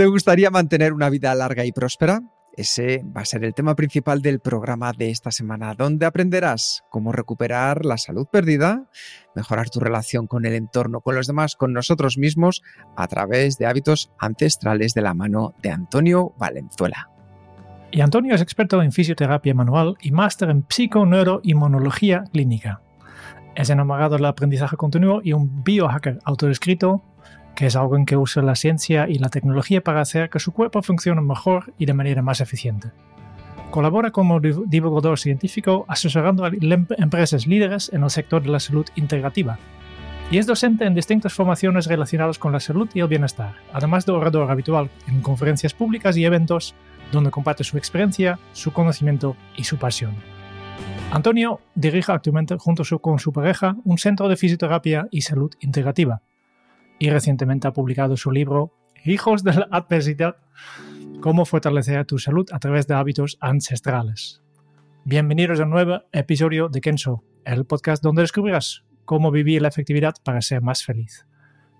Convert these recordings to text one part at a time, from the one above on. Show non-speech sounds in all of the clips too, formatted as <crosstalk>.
¿Te gustaría mantener una vida larga y próspera? Ese va a ser el tema principal del programa de esta semana, donde aprenderás cómo recuperar la salud perdida, mejorar tu relación con el entorno, con los demás, con nosotros mismos, a través de hábitos ancestrales de la mano de Antonio Valenzuela. Y Antonio es experto en fisioterapia manual y máster en psiconeuroinmunología clínica. Es enamorado del aprendizaje continuo y un biohacker autodescrito que es algo en que usa la ciencia y la tecnología para hacer que su cuerpo funcione mejor y de manera más eficiente. Colabora como divulgador científico asesorando a empresas líderes en el sector de la salud integrativa y es docente en distintas formaciones relacionadas con la salud y el bienestar, además de orador habitual en conferencias públicas y eventos donde comparte su experiencia, su conocimiento y su pasión. Antonio dirige actualmente junto con su pareja un centro de fisioterapia y salud integrativa, y recientemente ha publicado su libro Hijos de la Adversidad, cómo fortalecer tu salud a través de hábitos ancestrales. Bienvenidos a un nuevo episodio de Kenso, el podcast donde descubrirás cómo vivir la efectividad para ser más feliz.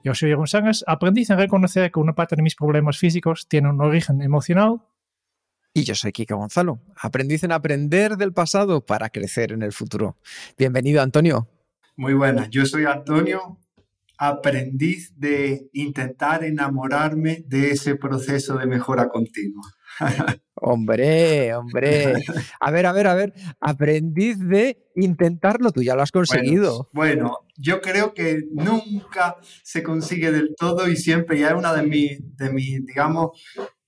Yo soy Jeroen Sánchez, aprendiz en reconocer que una parte de mis problemas físicos tiene un origen emocional. Y yo soy Kika Gonzalo, aprendiz en aprender del pasado para crecer en el futuro. Bienvenido, Antonio. Muy buenas, yo soy Antonio, aprendiz de intentar enamorarme de ese proceso de mejora continua. hombre, hombre. A ver, a ver, a ver. Aprendiz de intentarlo, tú ya lo has conseguido. Bueno, yo creo que nunca se consigue del todo y siempre, ya es una de mis, de mis, digamos,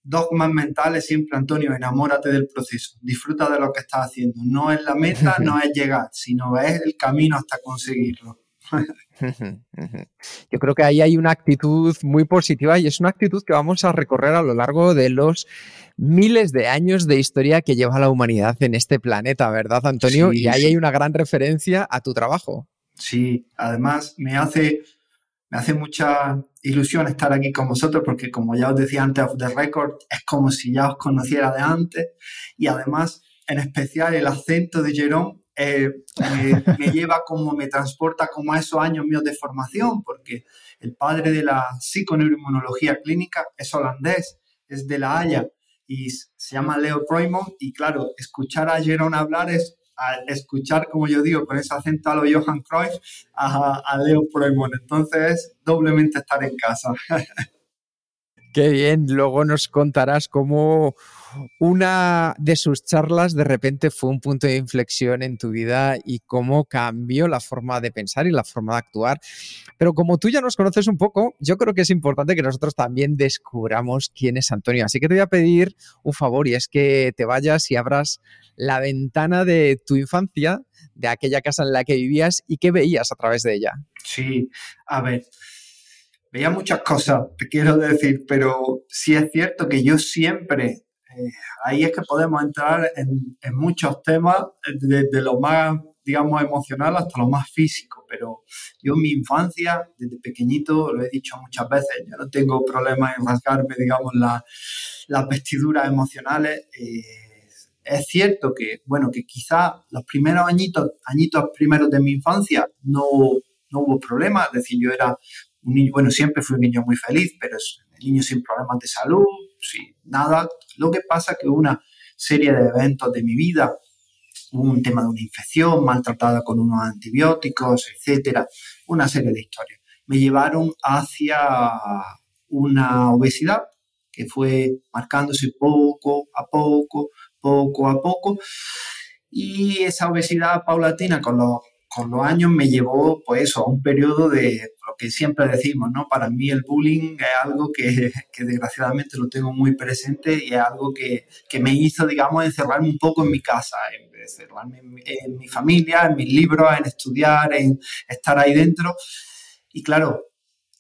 dogmas mentales, siempre, Antonio, enamórate del proceso, disfruta de lo que estás haciendo. No es la meta, <laughs> no es llegar, sino es el camino hasta conseguirlo. <laughs> Yo creo que ahí hay una actitud muy positiva y es una actitud que vamos a recorrer a lo largo de los miles de años de historia que lleva la humanidad en este planeta, ¿verdad, Antonio? y ahí hay una gran referencia a tu trabajo. Sí, además me hace, me hace mucha ilusión estar aquí con vosotros porque como ya os decía antes of the record, es como si ya os conociera de antes y además en especial el acento de Jerón eh, <laughs> me, lleva como, me transporta como a esos años míos de formación, porque el padre de la psiconeuroinmunología clínica es holandés, es de La Haya y se llama Leo Proimon y claro, escuchar a Jerón hablar es escuchar, como yo digo, con ese acento a lo Johan Cruyff, a, a Leo Proimon. Entonces, doblemente estar en casa. <laughs> Qué bien, luego nos contarás cómo una de sus charlas de repente fue un punto de inflexión en tu vida y cómo cambió la forma de pensar y la forma de actuar. Pero como tú ya nos conoces un poco, yo creo que es importante que nosotros también descubramos quién es Antonio. Así que te voy a pedir un favor y es que te vayas y abras la ventana de tu infancia, de aquella casa en la que vivías y qué veías a través de ella. Sí, a ver veía muchas cosas, te quiero decir, pero sí es cierto que yo siempre eh, ahí es que podemos entrar en, muchos temas, desde lo más, digamos, emocional hasta lo más físico. Pero yo en mi infancia, desde pequeñito, lo he dicho muchas veces, yo no tengo problemas en rasgarme, digamos, las vestiduras emocionales. Eh, es cierto que, bueno, que quizá los primeros añitos, añitos primeros de mi infancia no, no hubo problemas, es decir, yo era bueno, siempre fui un niño muy feliz, pero es un niño sin problemas de salud, sin nada, lo que pasa es que una serie de eventos de mi vida, un tema de una infección maltratada con unos antibióticos, etcétera, una serie de historias, me llevaron hacia una obesidad que fue marcándose poco a poco, poco a poco, y esa obesidad paulatina con los, con los años me llevó, pues a un periodo de lo que siempre decimos, ¿no? Para mí el bullying es algo que, que desgraciadamente lo tengo muy presente y es algo que, que, me hizo, digamos, encerrarme un poco en mi casa, encerrarme en, en mi familia, en mis libros, en estudiar, en estar ahí dentro. Y claro,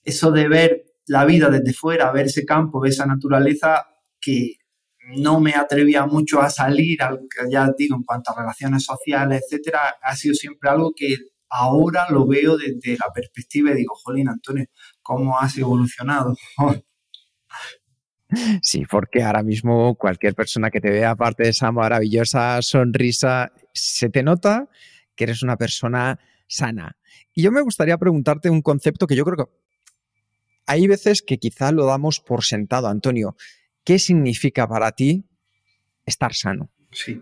eso de ver la vida desde fuera, ver ese campo, ver esa naturaleza que no me atrevía mucho a salir, ya digo, en cuanto a relaciones sociales, etcétera, ha sido siempre algo que ahora lo veo desde la perspectiva y digo, jolín, Antonio, ¿cómo has evolucionado? <laughs> Sí, porque ahora mismo cualquier persona que te vea, aparte de esa maravillosa sonrisa, se te nota que eres una persona sana. Y yo me gustaría preguntarte un concepto que yo creo que hay veces que quizá lo damos por sentado, Antonio. ¿Qué significa para ti estar sano? Sí.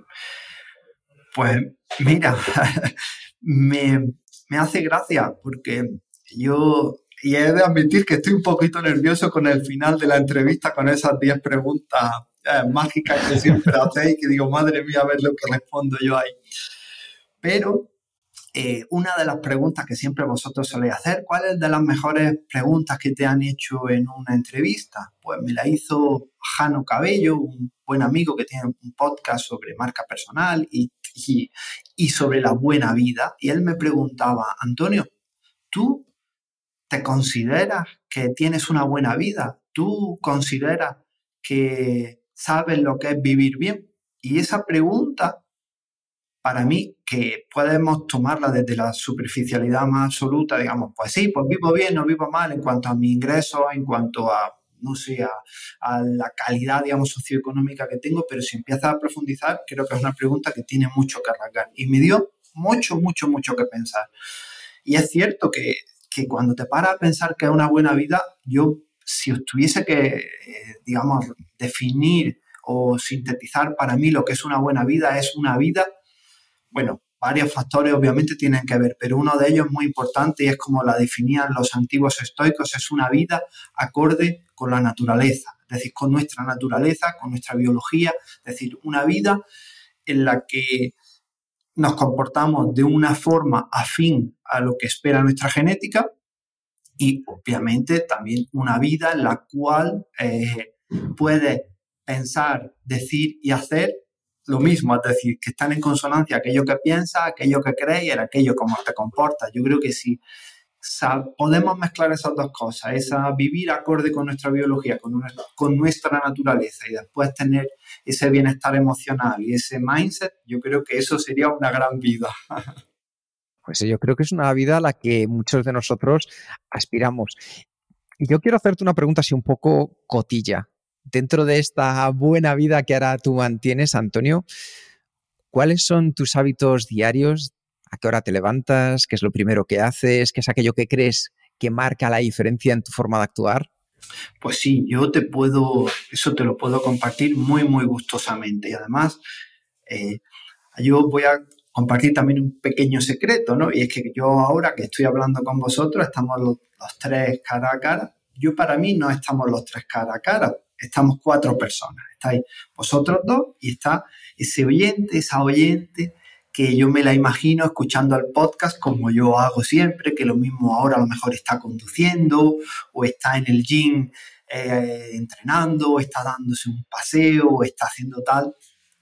Pues mira, <laughs> me, hace gracia porque yo, y he de admitir que estoy un poquito nervioso con el final de la entrevista, con esas 10 preguntas eh, mágicas que siempre <laughs> hacéis, que digo, madre mía, a ver lo que respondo yo ahí. Pero eh, una de las preguntas que siempre vosotros soléis hacer, ¿cuál es de las mejores preguntas que te han hecho en una entrevista? Pues me la hizo Jano Cabello, un buen amigo que tiene un podcast sobre marca personal y, y sobre la buena vida. Y él me preguntaba, Antonio, ¿tú te consideras que tienes una buena vida? ¿Tú consideras que sabes lo que es vivir bien? Y esa pregunta para mí, que podemos tomarla desde la superficialidad más absoluta, digamos, pues sí, pues vivo bien, no vivo mal en cuanto a mi ingreso, en cuanto a, no sé, a, la calidad, digamos, socioeconómica que tengo, pero si empiezas a profundizar, creo que es una pregunta que tiene mucho que arrancar. Y me dio mucho, mucho, mucho que pensar. Y es cierto que, que cuando te paras a pensar que es una buena vida, yo, si os tuviese que, eh, digamos, definir o sintetizar para mí lo que es una buena vida, es una vida bueno, varios factores obviamente tienen que ver, pero uno de ellos muy importante y es como la definían los antiguos estoicos, es una vida acorde con la naturaleza, es decir, con nuestra naturaleza, con nuestra biología, es decir, una vida en la que nos comportamos de una forma afín a lo que espera nuestra genética y obviamente también una vida en la cual eh, puede pensar, decir y hacer lo mismo, es decir, que están en consonancia aquello que piensas, aquello que crees y aquello como te comportas. Yo creo que si podemos mezclar esas dos cosas, esa vivir acorde con nuestra biología, con, con nuestra naturaleza y después tener ese bienestar emocional y ese mindset, yo creo que eso sería una gran vida. <laughs> Pues yo creo que es una vida a la que muchos de nosotros aspiramos. Yo quiero hacerte una pregunta así un poco cotilla dentro de esta buena vida que ahora tú mantienes, Antonio, ¿cuáles son tus hábitos diarios? ¿A qué hora te levantas? ¿Qué es lo primero que haces? ¿Qué es aquello que crees que marca la diferencia en tu forma de actuar? Pues sí, yo te puedo, eso te lo puedo compartir muy, muy gustosamente. Y además, eh, yo voy a compartir también un pequeño secreto, ¿no? Y es que yo ahora que estoy hablando con vosotros, estamos los tres cara a cara. Yo para mí no estamos los tres cara a cara, estamos cuatro personas. Estáis vosotros dos y está ese oyente, esa oyente que yo me la imagino escuchando el podcast como yo hago siempre, que lo mismo ahora a lo mejor está conduciendo o está en el gym eh, entrenando, o está dándose un paseo, o está haciendo tal.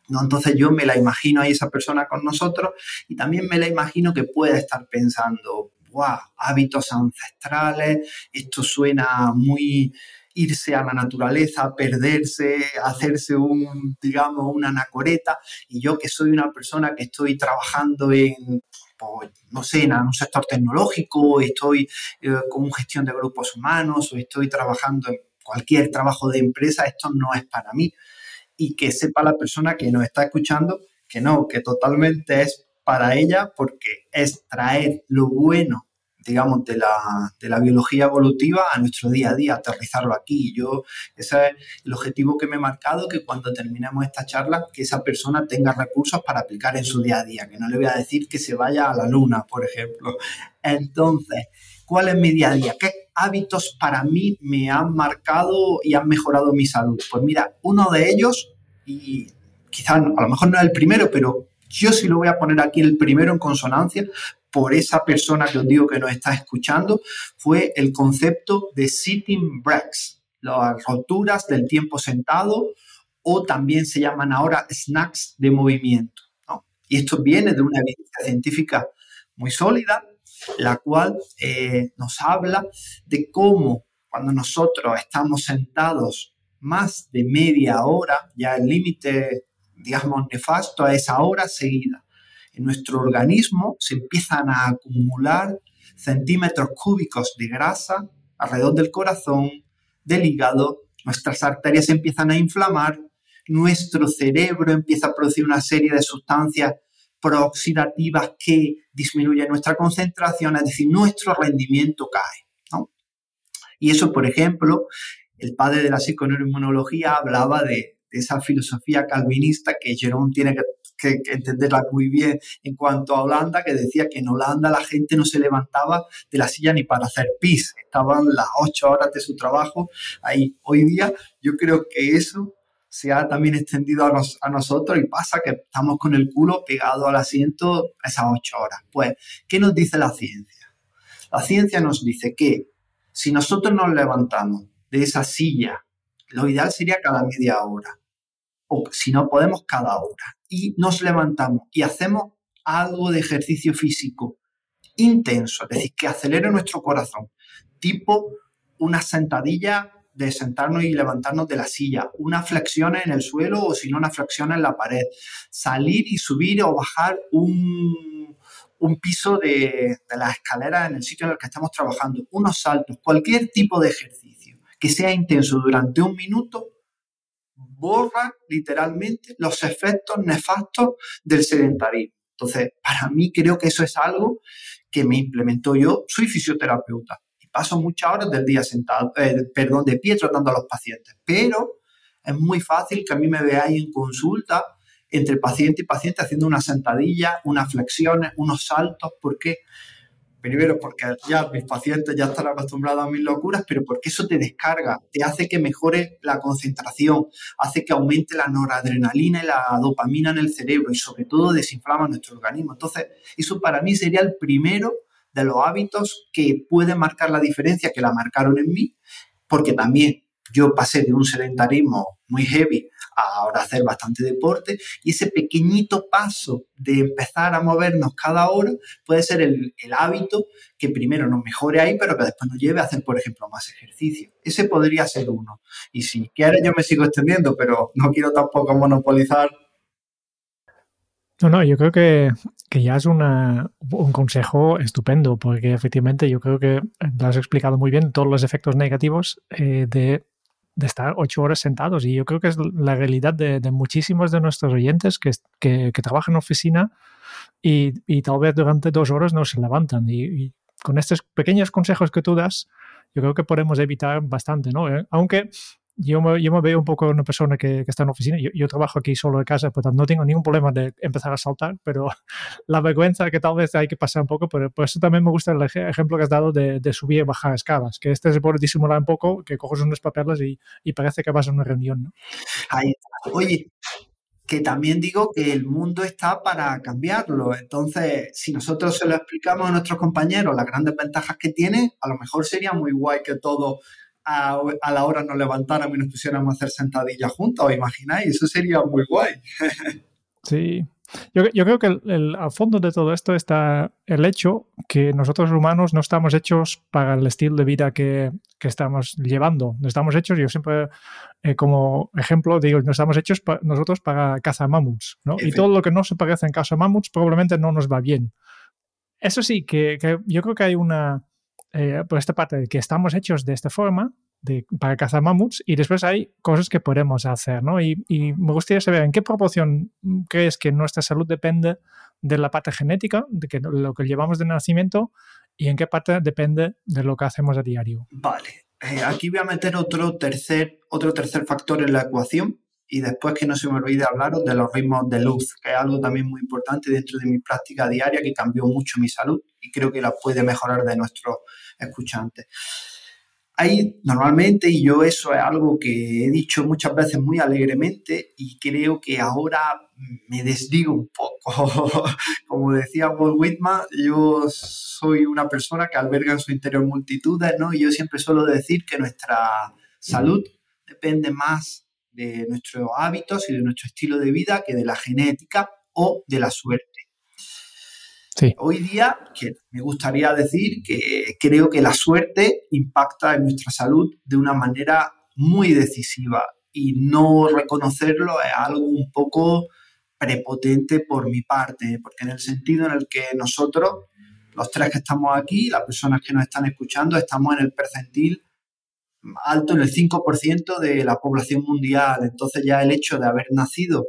¿no? Entonces yo me la imagino ahí esa persona con nosotros y también me la imagino que puede estar pensando, wow, hábitos ancestrales, esto suena muy irse a la naturaleza, perderse, hacerse un, digamos, una anacoreta. Y yo que soy una persona que estoy trabajando en, pues, no sé, en un sector tecnológico, estoy eh, con gestión de grupos humanos o estoy trabajando en cualquier trabajo de empresa, esto no es para mí. Y que sepa la persona que nos está escuchando que no, que totalmente es para ella porque es traer lo bueno digamos, de la, de la, biología evolutiva a nuestro día a día, aterrizarlo aquí. Yo, ese es el objetivo que me he marcado, que cuando terminemos esta charla, que esa persona tenga recursos para aplicar en su día a día, que no le voy a decir que se vaya a la luna, por ejemplo. Entonces, ¿cuál es mi día a día? ¿Qué hábitos para mí me han marcado y han mejorado mi salud? Pues mira, uno de ellos, y quizás a lo mejor no es el primero, pero Yo sí lo voy a poner aquí el primero en consonancia por esa persona que os digo que nos está escuchando, fue el concepto de sitting breaks, las roturas del tiempo sentado o también se llaman ahora snacks de movimiento. Y esto viene de una evidencia científica muy sólida, la cual eh, nos habla de cómo cuando nosotros estamos sentados más de media hora, ya el límite, digamos, nefasto a esa hora seguida, en nuestro organismo se empiezan a acumular centímetros cúbicos de grasa alrededor del corazón, del hígado, nuestras arterias se empiezan a inflamar, nuestro cerebro empieza a producir una serie de sustancias prooxidativas que disminuyen nuestra concentración, es decir, nuestro rendimiento cae. Y eso, por ejemplo, el padre de la psiconeuroinmunología hablaba de, esa filosofía calvinista que Jerón tiene que que, entenderla muy bien en cuanto a Holanda, que decía que en Holanda la gente no se levantaba de la silla ni para hacer pis, estaban las ocho horas de su trabajo ahí. Hoy día yo creo que eso se ha también extendido a, a nosotros y pasa que estamos con el culo pegado al asiento esas ocho horas. Pues, ¿qué nos dice la ciencia? La ciencia nos dice que si nosotros nos levantamos de esa silla, lo ideal sería cada media hora, o si no podemos, cada hora y nos levantamos y hacemos algo de ejercicio físico intenso, es decir, que acelere nuestro corazón, tipo una sentadilla de sentarnos y levantarnos de la silla, una flexión en el suelo o si no una flexión en la pared, salir y subir o bajar un, un piso de, de la escalera en el sitio en el que estamos trabajando, unos saltos, cualquier tipo de ejercicio que sea intenso durante un minuto borra literalmente los efectos nefastos del sedentarismo. Entonces, para mí creo que eso es algo que me implementó yo. Soy fisioterapeuta y paso muchas horas del día sentado, eh, perdón, de pie tratando a los pacientes, pero es muy fácil que a mí me veáis en consulta entre paciente y paciente haciendo una sentadilla, unas flexiones, unos saltos, porque Primero, porque ya mis pacientes ya están acostumbrados a mis locuras, pero porque eso te descarga, te hace que mejore la concentración, hace que aumente la noradrenalina y la dopamina en el cerebro y sobre todo desinflama nuestro organismo. Entonces, eso para mí sería el primero de los hábitos que puede marcar la diferencia, que la marcaron en mí, porque también yo pasé de un sedentarismo muy heavy ahora hacer bastante deporte y ese pequeñito paso de empezar a movernos cada hora puede ser el, hábito que primero nos mejore ahí, pero que después nos lleve a hacer, por ejemplo, más ejercicio. Ese podría ser uno. Y si quieres, yo me sigo extendiendo, pero no quiero tampoco monopolizar. No, no, yo creo que, ya es una, un consejo estupendo, porque efectivamente yo creo que lo has explicado muy bien, todos los efectos negativos eh, de de estar ocho horas sentados. Y yo creo que es la realidad de, muchísimos de nuestros oyentes que, que, trabajan en oficina y, y, tal vez durante dos horas no se levantan. y, con estos pequeños consejos que tú das, yo creo que podemos evitar bastante, ¿no? Eh, aunque yo me, yo me veo un poco una persona que, que está en oficina. Yo, yo, trabajo aquí solo de casa, pues no tengo ningún problema de empezar a saltar, pero <laughs> la vergüenza que tal vez hay que pasar un poco, pero por eso también me gusta el ejemplo que has dado de, de subir y bajar escalas, que este se puede disimular un poco, que coges unos papeles y, y parece que vas a una reunión. ¿no? Ahí Oye, que también digo que el mundo está para cambiarlo. Entonces, si nosotros se lo explicamos a nuestros compañeros las grandes ventajas que tiene, a lo mejor sería muy guay que todo a, la hora nos levantáramos y nos pusiéramos a hacer sentadillas juntos, ¿os imagináis? Eso sería muy guay. Sí. Yo, yo creo que el, al fondo de todo esto está el hecho que nosotros humanos no estamos hechos para el estilo de vida que, que estamos llevando. No estamos hechos, yo siempre eh, como ejemplo digo, no estamos hechos nosotros para caza mamuts, ¿no? Y todo lo que no se parece en caza mamuts probablemente no nos va bien. Eso sí, que, que yo creo que hay una, eh, por esta parte de que estamos hechos de esta forma para cazar mamuts y después hay cosas que podemos hacer, ¿no? Y, me gustaría saber en qué proporción crees que nuestra salud depende de la parte genética, de que, lo que llevamos de nacimiento y en qué parte depende de lo que hacemos a diario. Vale, eh, aquí voy a meter otro tercer, otro tercer factor en la ecuación y después que no se me olvide hablaros de los ritmos de luz, que es algo también muy importante dentro de mi práctica diaria que cambió mucho mi salud y creo que la puede mejorar de nuestros escuchantes. hay normalmente, y yo eso es algo que he dicho muchas veces muy alegremente y creo que ahora me desdigo un poco. <laughs> Como decía Walt Whitman, yo soy una persona que alberga en su interior multitudes, ¿no? Y yo siempre suelo decir que nuestra salud depende más de nuestros hábitos y de nuestro estilo de vida que de la genética o de la suerte. Hoy día, que me gustaría decir que creo que la suerte impacta en nuestra salud de una manera muy decisiva y no reconocerlo es algo un poco prepotente por mi parte, porque en el sentido en el que nosotros, los tres que estamos aquí, las personas que nos están escuchando, estamos en el percentil alto, en el 5% de la población mundial. Entonces ya el hecho de haber nacido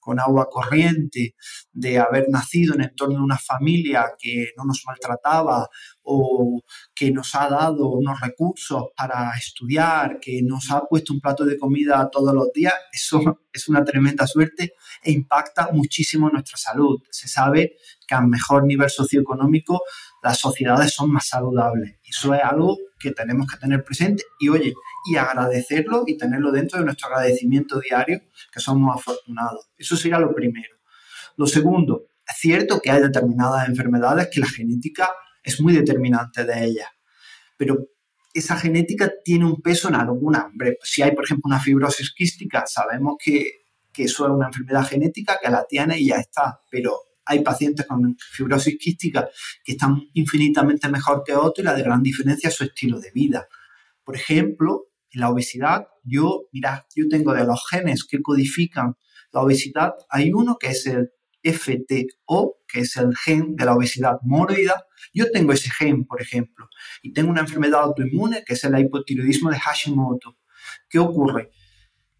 con agua corriente, de haber nacido en el entorno de una familia que no nos maltrataba o que nos ha dado unos recursos para estudiar, que nos ha puesto un plato de comida todos los días, eso <laughs> es una tremenda suerte e impacta muchísimo nuestra salud. Se sabe que a mejor nivel socioeconómico las sociedades son más saludables. Eso es algo que tenemos que tener presente y oye, y agradecerlo y tenerlo dentro de nuestro agradecimiento diario, que somos afortunados. Eso sería lo primero. Lo segundo, es cierto que hay determinadas enfermedades que la genética es muy determinante de ellas, pero esa genética tiene un peso en alguna. Si hay, por ejemplo, una fibrosis quística, sabemos que, que eso es una enfermedad genética que la tiene y ya está, pero hay pacientes con fibrosis quística que están infinitamente mejor que otros y la de gran diferencia es su estilo de vida. Por ejemplo, en la obesidad, yo, mira, yo tengo de los genes que codifican la obesidad, hay uno que es el FTO, que es el gen de la obesidad moroida. Yo tengo ese gen, por ejemplo, y tengo una enfermedad autoinmune que es el hipotiroidismo de Hashimoto. ¿Qué ocurre?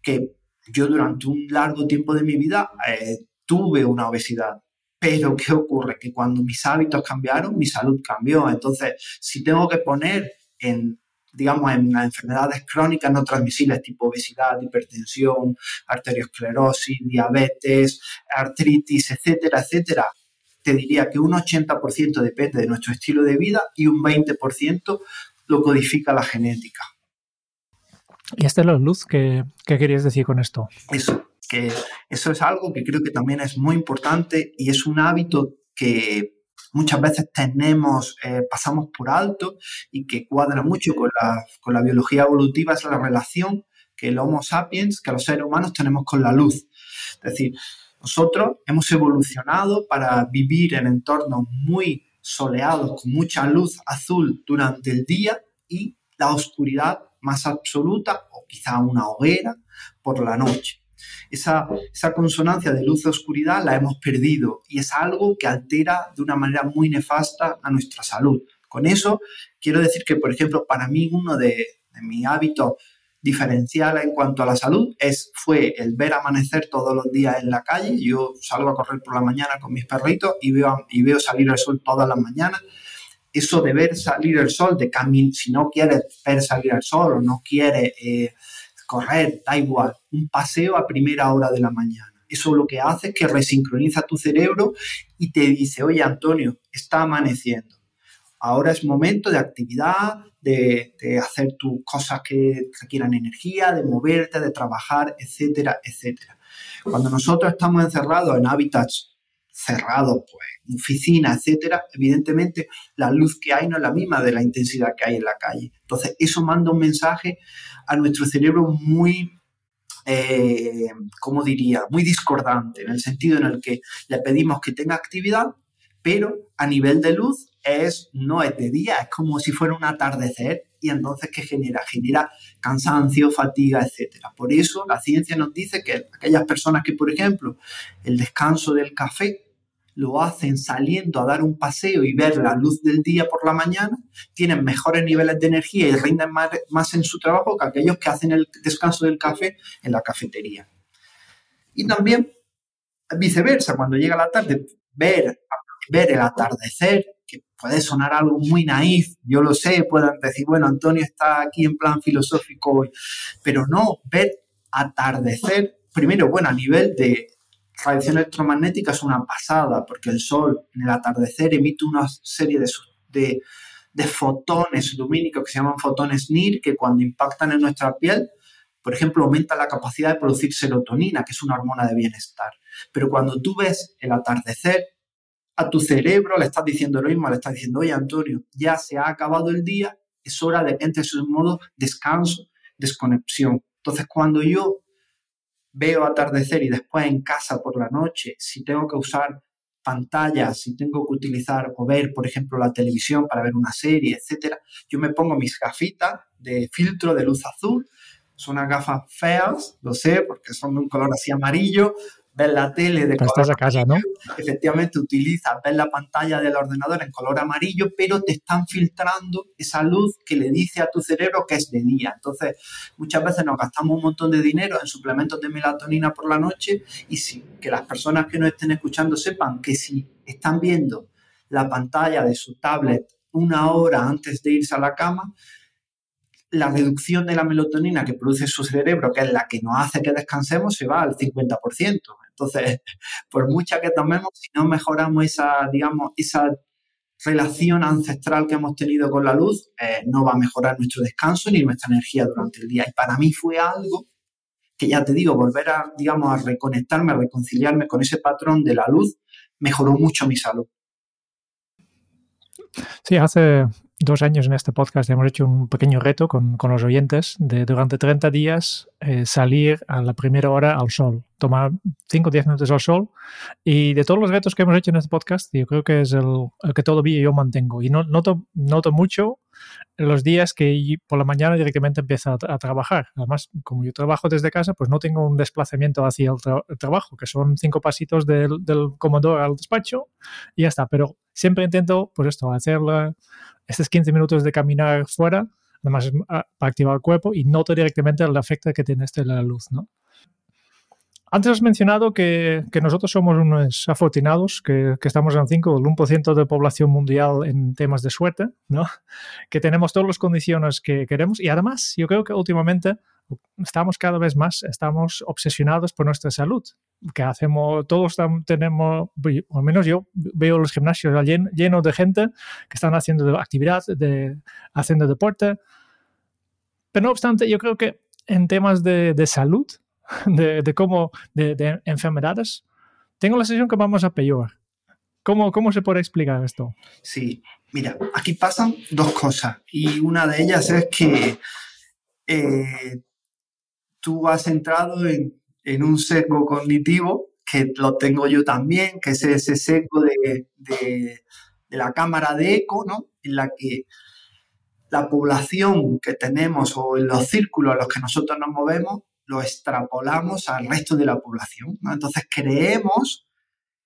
Que yo durante un largo tiempo de mi vida eh, tuve una obesidad. Pero ¿qué ocurre? Que cuando mis hábitos cambiaron, mi salud cambió. Entonces, si tengo que poner en digamos, en enfermedades crónicas no transmisibles tipo obesidad, hipertensión, arteriosclerosis, diabetes, artritis, etcétera, etcétera, te diría que un 80% depende de nuestro estilo de vida y un 20% lo codifica la genética. ¿Y este es la luz? ¿Qué, ¿Qué querías decir con esto? Eso, que eso es algo que creo que también es muy importante y es un hábito que muchas veces tenemos, eh, pasamos por alto y que cuadra mucho con la, con la biología evolutiva, es la relación que el Homo sapiens, que los seres humanos tenemos con la luz. Es decir, nosotros hemos evolucionado para vivir en entornos muy soleados, con mucha luz azul durante el día y la oscuridad más absoluta o quizá una hoguera por la noche. Esa, consonancia de luz y oscuridad la hemos perdido y es algo que altera de una manera muy nefasta a nuestra salud. Con eso quiero decir que, por ejemplo, para mí uno de, mis hábitos diferenciales en cuanto a la salud es, fue el ver amanecer todos los días en la calle. Yo salgo a correr por la mañana con mis perritos y veo, y veo salir el sol todas las mañanas. Eso de ver salir el sol, de si no quieres ver salir el sol o no quieres eh, correr, da igual, un paseo a primera hora de la mañana. Eso lo que hace es que resincroniza tu cerebro y te dice, oye Antonio, está amaneciendo. Ahora es momento de actividad, de, hacer tus cosas que requieran energía, de moverte, de trabajar, etcétera, etcétera. Cuando nosotros estamos encerrados en hábitats cerrados, pues, oficina, etcétera, evidentemente la luz que hay no es la misma de la intensidad que hay en la calle. Entonces, eso manda un mensaje a nuestro cerebro muy, eh, ¿cómo diría? Muy discordante, en el sentido en el que le pedimos que tenga actividad, pero a nivel de luz es, no es de día, es como si fuera un atardecer y entonces ¿qué genera? Genera cansancio, fatiga, etc. Por eso la ciencia nos dice que aquellas personas que, por ejemplo, el descanso del café lo hacen saliendo a dar un paseo y ver la luz del día por la mañana, tienen mejores niveles de energía y rinden más, en su trabajo que aquellos que hacen el descanso del café en la cafetería. Y también viceversa, cuando llega la tarde, ver, ver el atardecer, que puede sonar algo muy naif, yo lo sé, puedan decir, bueno, Antonio está aquí en plan filosófico hoy, pero no, ver atardecer, primero, bueno, a nivel de radiación electromagnética es una pasada, porque el Sol en el atardecer emite una serie de, de fotones lumínicos que se llaman fotones NIR, que cuando impactan en nuestra piel, por ejemplo, aumenta la capacidad de producir serotonina, que es una hormona de bienestar. Pero cuando tú ves el atardecer, a tu cerebro le estás diciendo lo mismo, le estás diciendo, oye Antonio, ya se ha acabado el día, es hora de que entres en modo descanso, desconexión. Entonces, cuando yo veo atardecer y después en casa por la noche, si tengo que usar pantallas, si tengo que utilizar o ver, por ejemplo, la televisión para ver una serie, etcétera, yo me pongo mis gafitas de filtro de luz azul. Son unas gafas feas, lo sé, porque son de un color así amarillo, ves la tele de color casa, ¿no? Efectivamente, utilizas, ves la pantalla del ordenador en color amarillo, pero te están filtrando esa luz que le dice a tu cerebro que es de día. Entonces, muchas veces nos gastamos un montón de dinero en suplementos de melatonina por la noche y sí, que las personas que nos estén escuchando sepan que si están viendo la pantalla de su tablet una hora antes de irse a la cama, la reducción de la melatonina que produce su cerebro, que es la que nos hace que descansemos, se va al 50%. Entonces, <laughs> por mucha que tomemos, si no mejoramos esa, digamos, esa relación ancestral que hemos tenido con la luz, eh, no va a mejorar nuestro descanso ni nuestra energía durante el día. Y para mí fue algo que ya te digo, volver a, digamos, a reconectarme, a reconciliarme con ese patrón de la luz, mejoró mucho mi salud. Sí, hace dos años en este podcast hemos hecho un pequeño reto con, con los oyentes de durante 30 días eh, salir a la primera hora al sol, tomar 5 o 10 minutos al sol. Y de todos los retos que hemos hecho en este podcast, yo creo que es el, el que todavía yo mantengo. Y no, noto, noto mucho los días que por la mañana directamente empiezo a, trabajar. Además, como yo trabajo desde casa, pues no tengo un desplazamiento hacia el, trabajo, que son cinco pasitos del, del comedor al despacho y ya está. Pero siempre intento, pues esto, hacer estos 15 minutos de caminar fuera, además ah, para activar el cuerpo y noto directamente el efecto que tiene este la luz, ¿no? Antes has mencionado que, que, nosotros somos unos afortunados, que, que estamos en 5, el 1% de población mundial en temas de suerte, ¿no? <laughs> que tenemos todas las condiciones que queremos y además yo creo que últimamente estamos cada vez más, estamos obsesionados por nuestra salud, que hacemos, todos tenemos, al menos yo veo los gimnasios llenos de gente que están haciendo actividad, de, haciendo deporte, pero no obstante yo creo que en temas de, de salud, <laughs> de, cómo, de, enfermedades, tengo la sensación que vamos a peor. ¿Cómo, ¿Cómo se puede explicar esto? Sí, mira, aquí pasan dos cosas y una de ellas es que eh, tú has entrado en, un sesgo cognitivo que lo tengo yo también, que es ese sesgo de, de, de la cámara de eco, ¿no? En la que la población que tenemos o en los círculos en los que nosotros nos movemos lo extrapolamos al resto de la población. Entonces creemos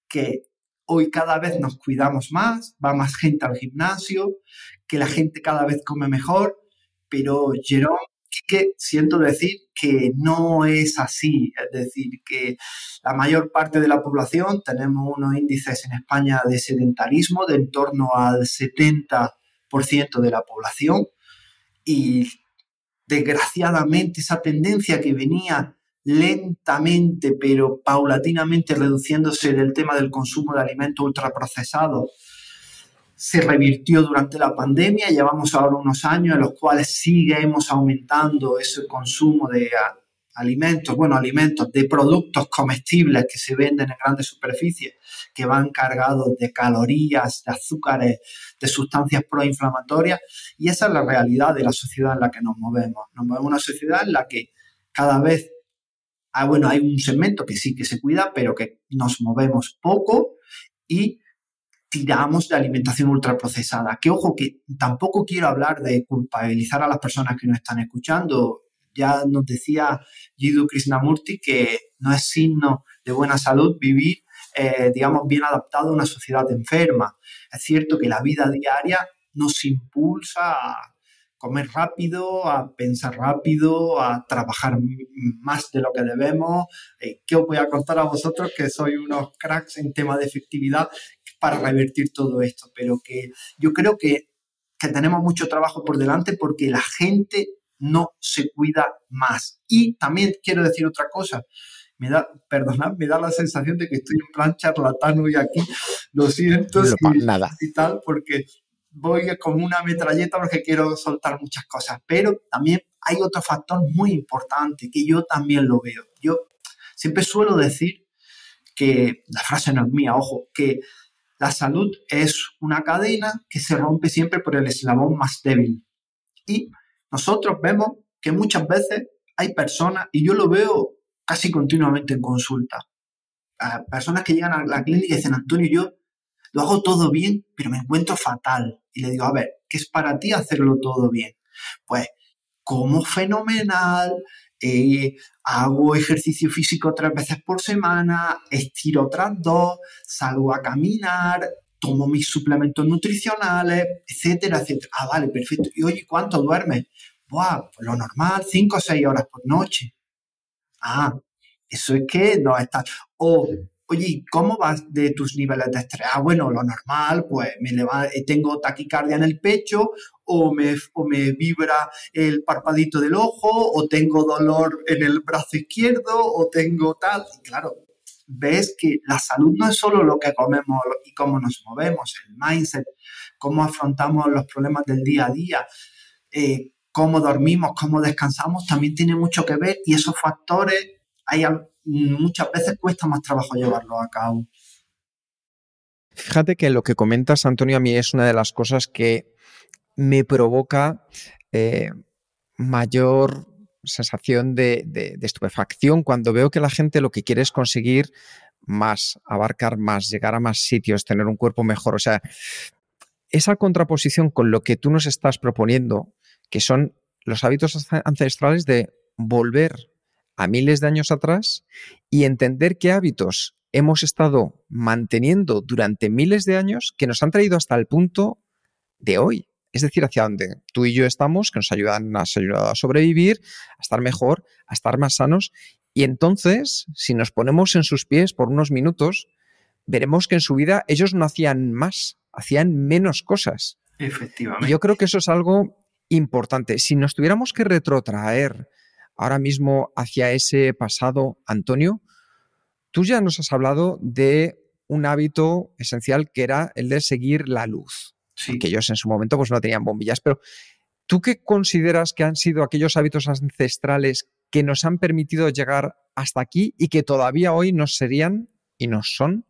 que hoy cada vez nos cuidamos más, va más gente al gimnasio, que la gente cada vez come mejor, pero Jerón, que siento decir que no es así, es decir, que la mayor parte de la población tenemos unos índices en España de sedentarismo de en torno al 70% de la población y desgraciadamente esa tendencia que venía lentamente pero paulatinamente reduciéndose del tema del consumo de alimentos ultraprocesados se revirtió durante la pandemia. Llevamos ahora unos años en los cuales seguimos aumentando ese consumo de alimentos, bueno, alimentos, de productos comestibles que se venden en grandes superficies, que van cargados de calorías, de azúcares, de sustancias proinflamatorias. Y esa es la realidad de la sociedad en la que nos movemos. Nos movemos en una sociedad en la que cada vez, ah, bueno, hay un segmento que sí que se cuida, pero que nos movemos poco y tiramos de alimentación ultraprocesada. Que ojo, que tampoco quiero hablar de culpabilizar a las personas que nos están escuchando ya nos decía Jiddu Krishnamurti que no es signo de buena salud vivir, eh, digamos, bien adaptado a una sociedad enferma. Es cierto que la vida diaria nos impulsa a comer rápido, a pensar rápido, a trabajar más de lo que debemos. Eh, ¿Qué os voy a contar a vosotros que sois unos cracks en tema de efectividad para revertir todo esto? Pero que yo creo que, que tenemos mucho trabajo por delante porque la gente no se cuida más. Y también quiero decir otra cosa. Me da, perdonad, me da la sensación de que estoy en plan charlatano y aquí lo siento nada. y tal, porque voy como una metralleta porque quiero soltar muchas cosas, pero también hay otro factor muy importante que yo también lo veo. Yo siempre suelo decir que, la frase no es mía, ojo, que la salud es una cadena que se rompe siempre por el eslabón más débil. Y nosotros vemos que muchas veces hay personas, y yo lo veo casi continuamente en consulta, personas que llegan a la clínica y dicen, Antonio, yo lo hago todo bien, pero me encuentro fatal. Y le digo, a ver, ¿qué es para ti hacerlo todo bien? Pues como fenomenal, eh, hago ejercicio físico tres veces por semana, estiro otras dos, salgo a caminar, tomo mis suplementos nutricionales, etcétera, etcétera. Ah, vale, perfecto. Y oye, ¿cuánto duermes? Buah, pues lo normal, cinco o seis horas por noche. Ah, eso es que no está. O oye, ¿cómo vas de tus niveles de estrés? Ah, bueno, lo normal, pues me eh, tengo taquicardia en el pecho o me, o me vibra el parpadito del ojo o tengo dolor en el brazo izquierdo o tengo tal. Y claro, ves que la salud no es solo lo que comemos y cómo nos movemos, el mindset, cómo afrontamos los problemas del día a día, eh, cómo dormimos, cómo descansamos, también tiene mucho que ver y esos factores hay muchas veces cuesta más trabajo llevarlo a cabo. Fíjate que lo que comentas, Antonio, a mí es una de las cosas que me provoca eh, mayor sensación de, de, estupefacción cuando veo que la gente lo que quiere es conseguir más, abarcar más, llegar a más sitios, tener un cuerpo mejor. O sea, esa contraposición con lo que tú nos estás proponiendo, que son los hábitos ancestrales de volver a miles de años atrás y entender qué hábitos hemos estado manteniendo durante miles de años que nos han traído hasta el punto de hoy. Es decir, hacia donde tú y yo estamos, que nos ayudan a sobrevivir, a estar mejor, a estar más sanos. Y entonces, si nos ponemos en sus pies por unos minutos, veremos que en su vida ellos no hacían más, hacían menos cosas. Efectivamente. yo creo que eso es algo importante. Si nos tuviéramos que retrotraer ahora mismo hacia ese pasado, Antonio, tú ya nos has hablado de un hábito esencial que era el de seguir la luz. Sí. Que ellos en su momento pues no tenían bombillas, pero ¿tú qué consideras que han sido aquellos hábitos ancestrales que nos han permitido llegar hasta aquí y que todavía hoy nos serían y nos son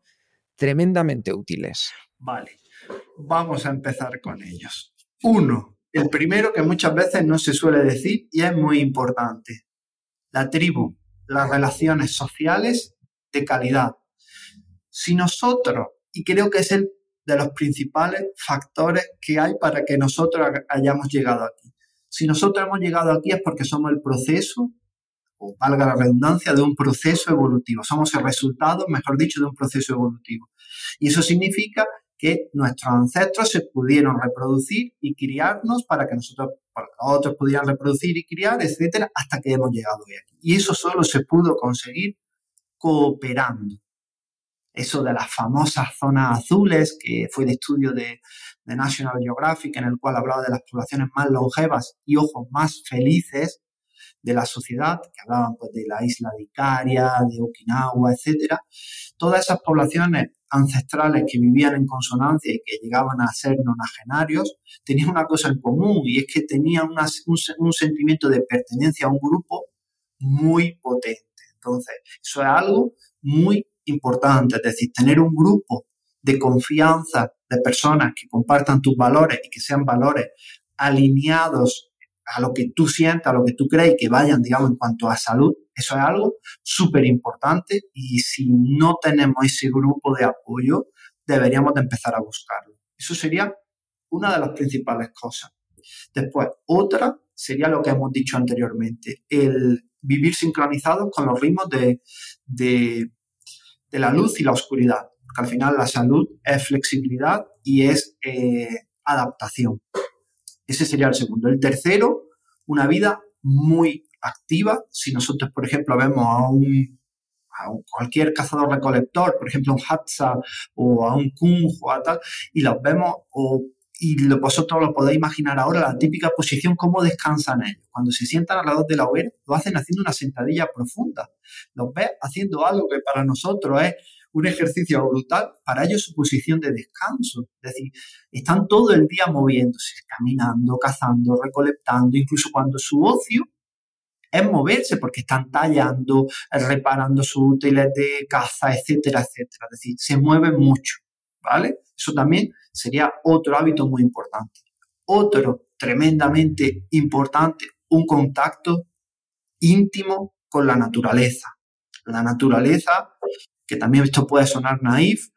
tremendamente útiles? Vale, vamos a empezar con ellos. Uno, el primero que muchas veces no se suele decir y es muy importante. La tribu, las relaciones sociales de calidad. Si nosotros, y creo que es el de los principales factores que hay para que nosotros hayamos llegado aquí. Si nosotros hemos llegado aquí es porque somos el proceso, o valga la redundancia, de un proceso evolutivo. Somos el resultado, mejor dicho, de un proceso evolutivo. Y eso significa que nuestros ancestros se pudieron reproducir y criarnos para que nosotros, otros pudieran reproducir y criar, etcétera, hasta que hemos llegado hoy aquí. Y eso solo se pudo conseguir cooperando. Eso de las famosas zonas azules, que fue el estudio de, de National Geographic, en el cual hablaba de las poblaciones más longevas y, ojos más felices de la sociedad, que hablaban pues, de la isla de Icaria, de Okinawa, etcétera. Todas esas poblaciones ancestrales que vivían en consonancia y que llegaban a ser nonagenarios, tenían una cosa en común y es que tenían un, sentimiento de pertenencia a un grupo muy potente. Entonces, eso es algo muy importante, es decir, tener un grupo de confianza de personas que compartan tus valores y que sean valores alineados a lo que tú sientas, a lo que tú crees que vayan, digamos, en cuanto a salud, eso es algo súper importante y si no tenemos ese grupo de apoyo, deberíamos de empezar a buscarlo. Eso sería una de las principales cosas. Después, otra sería lo que hemos dicho anteriormente, el vivir sincronizados con los ritmos de, de, la luz y la oscuridad. Porque al final la salud es flexibilidad y es eh, adaptación. Ese sería el segundo. El tercero, una vida muy activa. Si nosotros, por ejemplo, vemos a un, cualquier cazador recolector, por ejemplo, un Hatsa o a un Kung o a tal, y los vemos, o, y vosotros lo podéis imaginar ahora, la típica posición, cómo descansan ellos. Cuando se sientan alrededor de la hoguera, lo hacen haciendo una sentadilla profunda. Los ves haciendo algo que para nosotros es un ejercicio brutal, para ellos su posición de descanso. Es decir, están todo el día moviéndose, caminando, cazando, recolectando, incluso cuando su ocio es moverse porque están tallando, reparando sus útiles de caza, etcétera, etcétera. Es decir, se mueven mucho, ¿vale? Eso también sería otro hábito muy importante. Otro tremendamente importante, un contacto íntimo con la naturaleza. La naturaleza, que también esto puede sonar naif,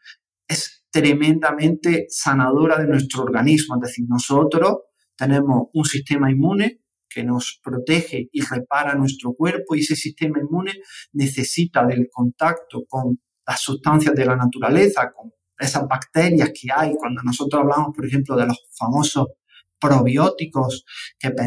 es tremendamente sanadora de nuestro organismo. Es decir, nosotros tenemos un sistema inmune que nos protege y repara nuestro cuerpo y ese sistema inmune necesita del contacto con las sustancias de la naturaleza, con esas bacterias que hay. Cuando nosotros hablamos, por ejemplo, de los famosos probióticos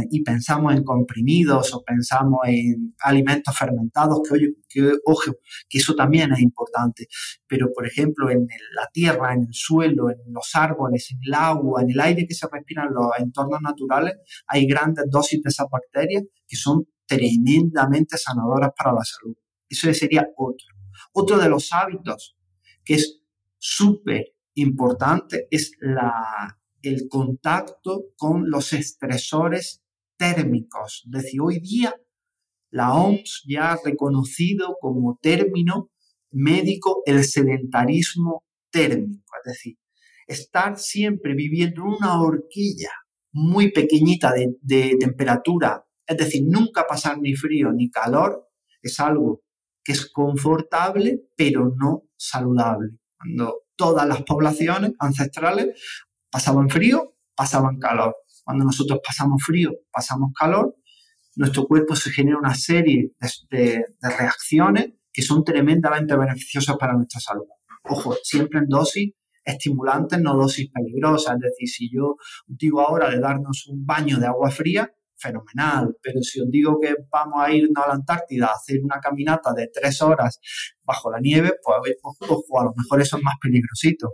y pensamos en comprimidos o pensamos en alimentos fermentados, que, ojo, que eso también es importante. Pero, por ejemplo, en la tierra, en el suelo, en los árboles, en el agua, en el aire que se respira en los entornos naturales, hay grandes dosis de esas bacterias que son tremendamente sanadoras para la salud. Eso sería otro. Otro de los hábitos que es súper importante es la el contacto con los estresores térmicos. Es decir, hoy día la OMS ya ha reconocido como término médico el sedentarismo térmico, es decir, estar siempre viviendo en una horquilla muy pequeñita de, de temperatura, es decir, nunca pasar ni frío ni calor, es algo que es confortable, pero no saludable. Cuando todas las poblaciones ancestrales pasaban frío, pasaban calor. Cuando nosotros pasamos frío, pasamos calor, nuestro cuerpo se genera una serie de, reacciones que son tremendamente beneficiosas para nuestra salud. Ojo, siempre en dosis estimulantes, no dosis peligrosas. Es decir, si yo digo ahora de darnos un baño de agua fría, fenomenal. Pero si os digo que vamos a irnos a la Antártida a hacer una caminata de tres horas bajo la nieve, pues ojo, a lo mejor eso es más peligrosito.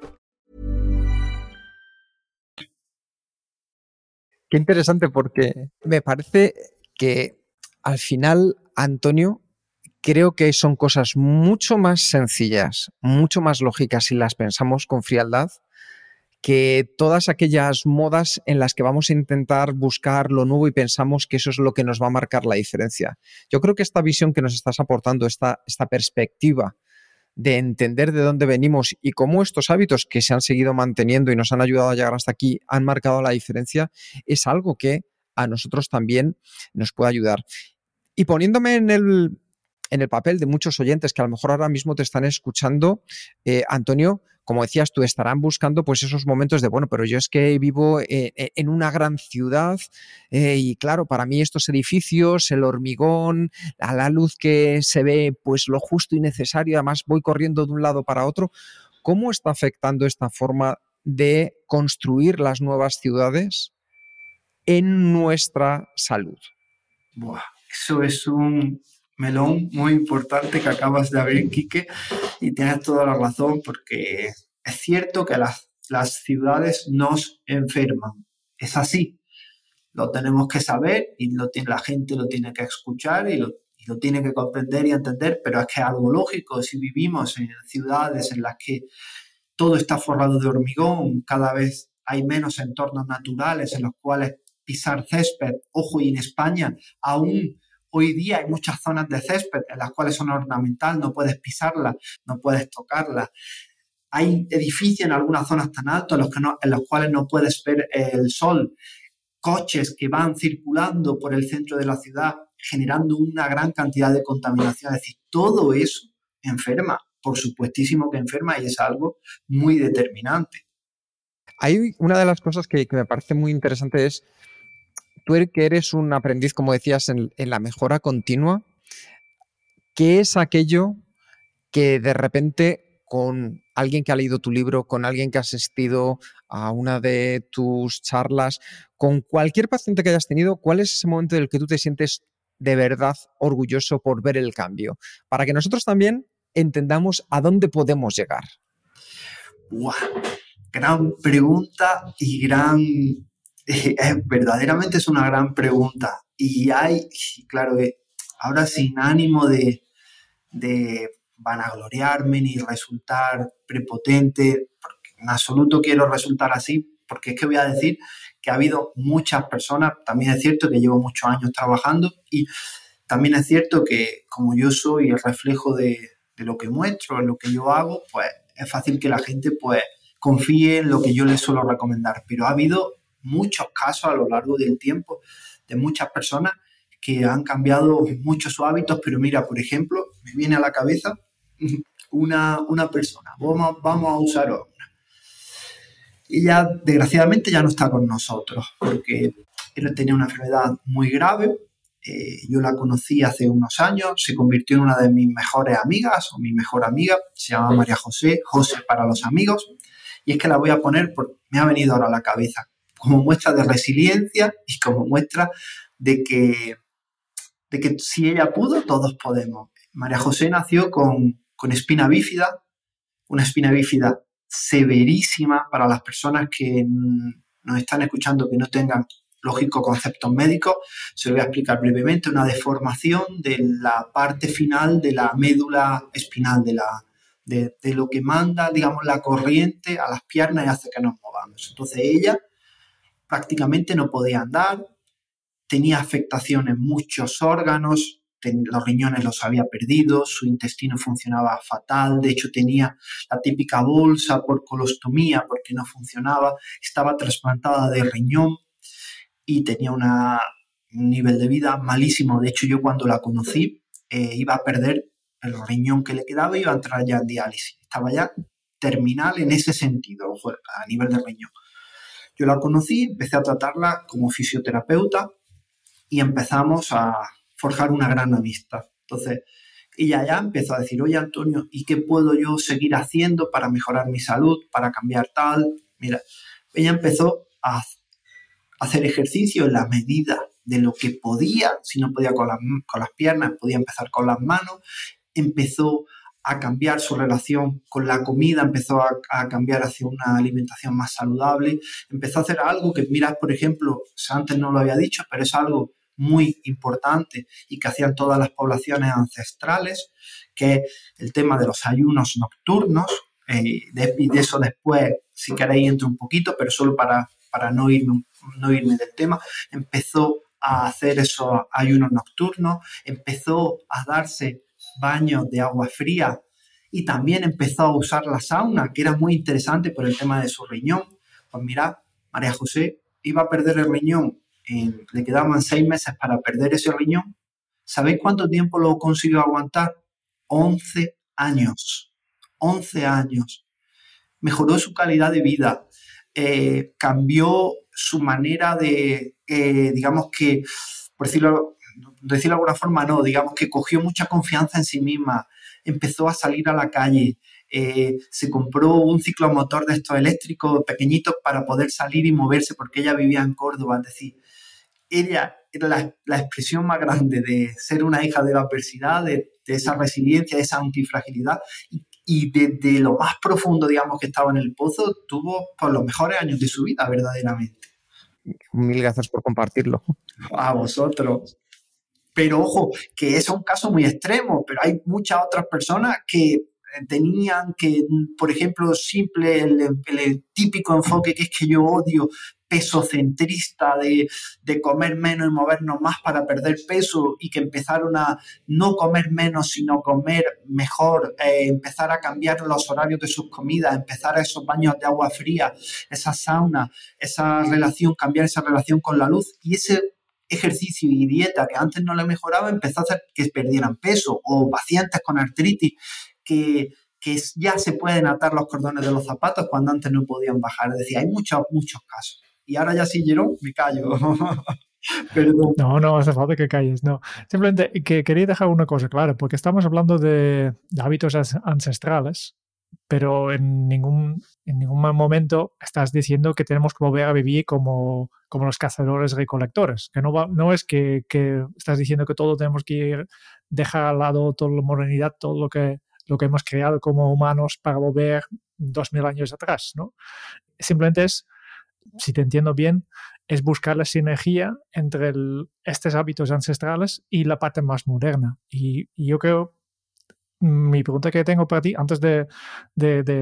Qué interesante porque me parece que al final, Antonio, creo que son cosas mucho más sencillas, mucho más lógicas si las pensamos con frialdad, que todas aquellas modas en las que vamos a intentar buscar lo nuevo y pensamos que eso es lo que nos va a marcar la diferencia. Yo creo que esta visión que nos estás aportando, esta, esta perspectiva de entender de dónde venimos y cómo estos hábitos que se han seguido manteniendo y nos han ayudado a llegar hasta aquí han marcado la diferencia, es algo que a nosotros también nos puede ayudar. Y poniéndome en el, en el papel de muchos oyentes que a lo mejor ahora mismo te están escuchando, eh, Antonio, como decías tú, estarán buscando pues esos momentos de, bueno, pero yo es que vivo eh, eh, en una gran ciudad y claro, para mí estos edificios, el hormigón, a la luz que se ve pues lo justo y necesario, además voy corriendo de un lado para otro, ¿cómo está afectando esta forma de construir las nuevas ciudades en nuestra salud? eso es un, melón muy importante que acabas de abrir, Quique, y tienes toda la razón, porque es cierto que las, las ciudades nos enferman. Es así. Lo tenemos que saber y lo, la gente lo tiene que escuchar y lo, y lo tiene que comprender y entender, pero es que es algo lógico. Si vivimos en ciudades en las que todo está forrado de hormigón, cada vez hay menos entornos naturales en los cuales pisar césped, ojo, y en España aún Hoy día hay muchas zonas de césped en las cuales son ornamental, no puedes pisarlas, no puedes tocarlas. Hay edificios en algunas zonas tan altos en los, que en los cuales no puedes ver el sol. Coches que van circulando por el centro de la ciudad generando una gran cantidad de contaminación. Es decir, todo eso enferma, por supuestísimo que enferma y es algo muy determinante. Hay una de las cosas que, me parece muy interesante es, tú er, que eres un aprendiz, como decías, en, la mejora continua, ¿qué es aquello que de repente con alguien que ha leído tu libro, con alguien que ha asistido a una de tus charlas, con cualquier paciente que hayas tenido, ¿cuál es ese momento en el que tú te sientes de verdad orgulloso por ver el cambio? Para que nosotros también entendamos a dónde podemos llegar. Gran pregunta y gran... <laughs> verdaderamente es una gran pregunta. Y hay, claro, eh, ahora sin ánimo de, de vanagloriarme ni resultar prepotente, porque en absoluto quiero resultar así, porque es que voy a decir que ha habido muchas personas, también es cierto que llevo muchos años trabajando y también es cierto que como yo soy el reflejo de, lo que muestro, en lo que yo hago, pues es fácil que la gente pues confíe en lo que yo les suelo recomendar. Pero ha habido muchos casos a lo largo del tiempo de muchas personas que han cambiado muchos sus hábitos, pero mira, por ejemplo, me viene a la cabeza una, una persona, vamos, vamos a usar ella, desgraciadamente, ya no está con nosotros porque él tenía una enfermedad muy grave. Eh, yo la conocí hace unos años, se convirtió en una de mis mejores amigas o mi mejor amiga, se llama María José, José para los amigos, y es que la voy a poner porque me ha venido ahora a la cabeza, como muestra de resiliencia y como muestra de que, de que si ella pudo, todos podemos. María José nació con, con espina bífida, una espina bífida severísima para las personas que nos están escuchando que no tengan lógico conceptos médicos. Se lo voy a explicar brevemente. Una deformación de la parte final de la médula espinal, de, la, de, de, lo que manda, digamos, la corriente a las piernas y hace que nos movamos. Entonces ella prácticamente no podía andar, tenía afectación en muchos órganos, los riñones los había perdido, su intestino funcionaba fatal, de hecho tenía la típica bolsa por colostomía porque no funcionaba, estaba trasplantada de riñón y tenía un nivel de vida malísimo. De hecho yo cuando la conocí eh, iba a perder el riñón que le quedaba y iba a entrar ya en diálisis. Estaba ya terminal en ese sentido, a nivel de riñón. Yo la conocí, empecé a tratarla como fisioterapeuta y empezamos a forjar una gran amistad. Entonces, ella ya empezó a decir, oye Antonio, ¿y qué puedo yo seguir haciendo para mejorar mi salud, para cambiar tal? Mira, ella empezó a hacer ejercicio en la medida de lo que podía, si no podía con las, con las piernas, podía empezar con las manos, empezó a cambiar su relación con la comida, empezó a, cambiar hacia una alimentación más saludable, empezó a hacer algo que, mira, por ejemplo, antes no lo había dicho, pero es algo muy importante y que hacían todas las poblaciones ancestrales, que el tema de los ayunos nocturnos. Eh, de, de eso después, si queréis, entro un poquito, pero solo para, para no, irme, no irme del tema. Empezó a hacer esos ayunos nocturnos, empezó a darse baños de agua fría y también empezó a usar la sauna, que era muy interesante por el tema de su riñón. Pues mirad, María José iba a perder el riñón le quedaban seis meses para perder ese riñón. ¿Sabéis cuánto tiempo lo consiguió aguantar? 11 años. 11 años. Mejoró su calidad de vida. Eh, cambió su manera de, eh, digamos que, por decirlo, decirlo de alguna forma, no, digamos que cogió mucha confianza en sí misma, empezó a salir a la calle, eh, se compró un ciclomotor de estos eléctricos pequeñitos para poder salir y moverse porque ella vivía en Córdoba, es decir, ella era la, expresión más grande de ser una hija de la adversidad, de, esa resiliencia, de esa antifragilidad y, y desde lo más profundo, digamos, que estaba en el pozo, tuvo por los mejores años de su vida, verdaderamente. Mil gracias por compartirlo. A vosotros. Pero ojo, que es un caso muy extremo, pero hay muchas otras personas que tenían que, por ejemplo, simple, el, típico enfoque que es que yo odio, peso centrista de, comer menos y movernos más para perder peso y que empezaron a no comer menos sino comer mejor, eh, empezar a cambiar los horarios de sus comidas, empezar a esos baños de agua fría, esa sauna, esa relación, cambiar esa relación con la luz. Y ese ejercicio y dieta que antes no le mejoraba empezó a hacer que perdieran peso o pacientes con artritis que que ya se pueden atar los cordones de los zapatos cuando antes no podían bajar. Es decir, hay muchos, muchos casos. Y ahora ya sí, Jerón, me callo. <laughs> Perdón. No, no hace falta que calles, no. Simplemente que quería dejar una cosa clara, porque estamos hablando de, hábitos ancestrales, pero en ningún, en ningún momento estás diciendo que tenemos que volver a vivir como, como los cazadores recolectores. Que no, no es que, que, estás diciendo que todo tenemos que ir, dejar al lado toda la modernidad, todo lo que, lo que hemos creado como humanos para volver dos mil años atrás, ¿no? Simplemente es si te entiendo bien, es buscar la sinergia entre estos hábitos ancestrales y la parte más moderna. Y, yo creo, mi pregunta que tengo para ti, antes de,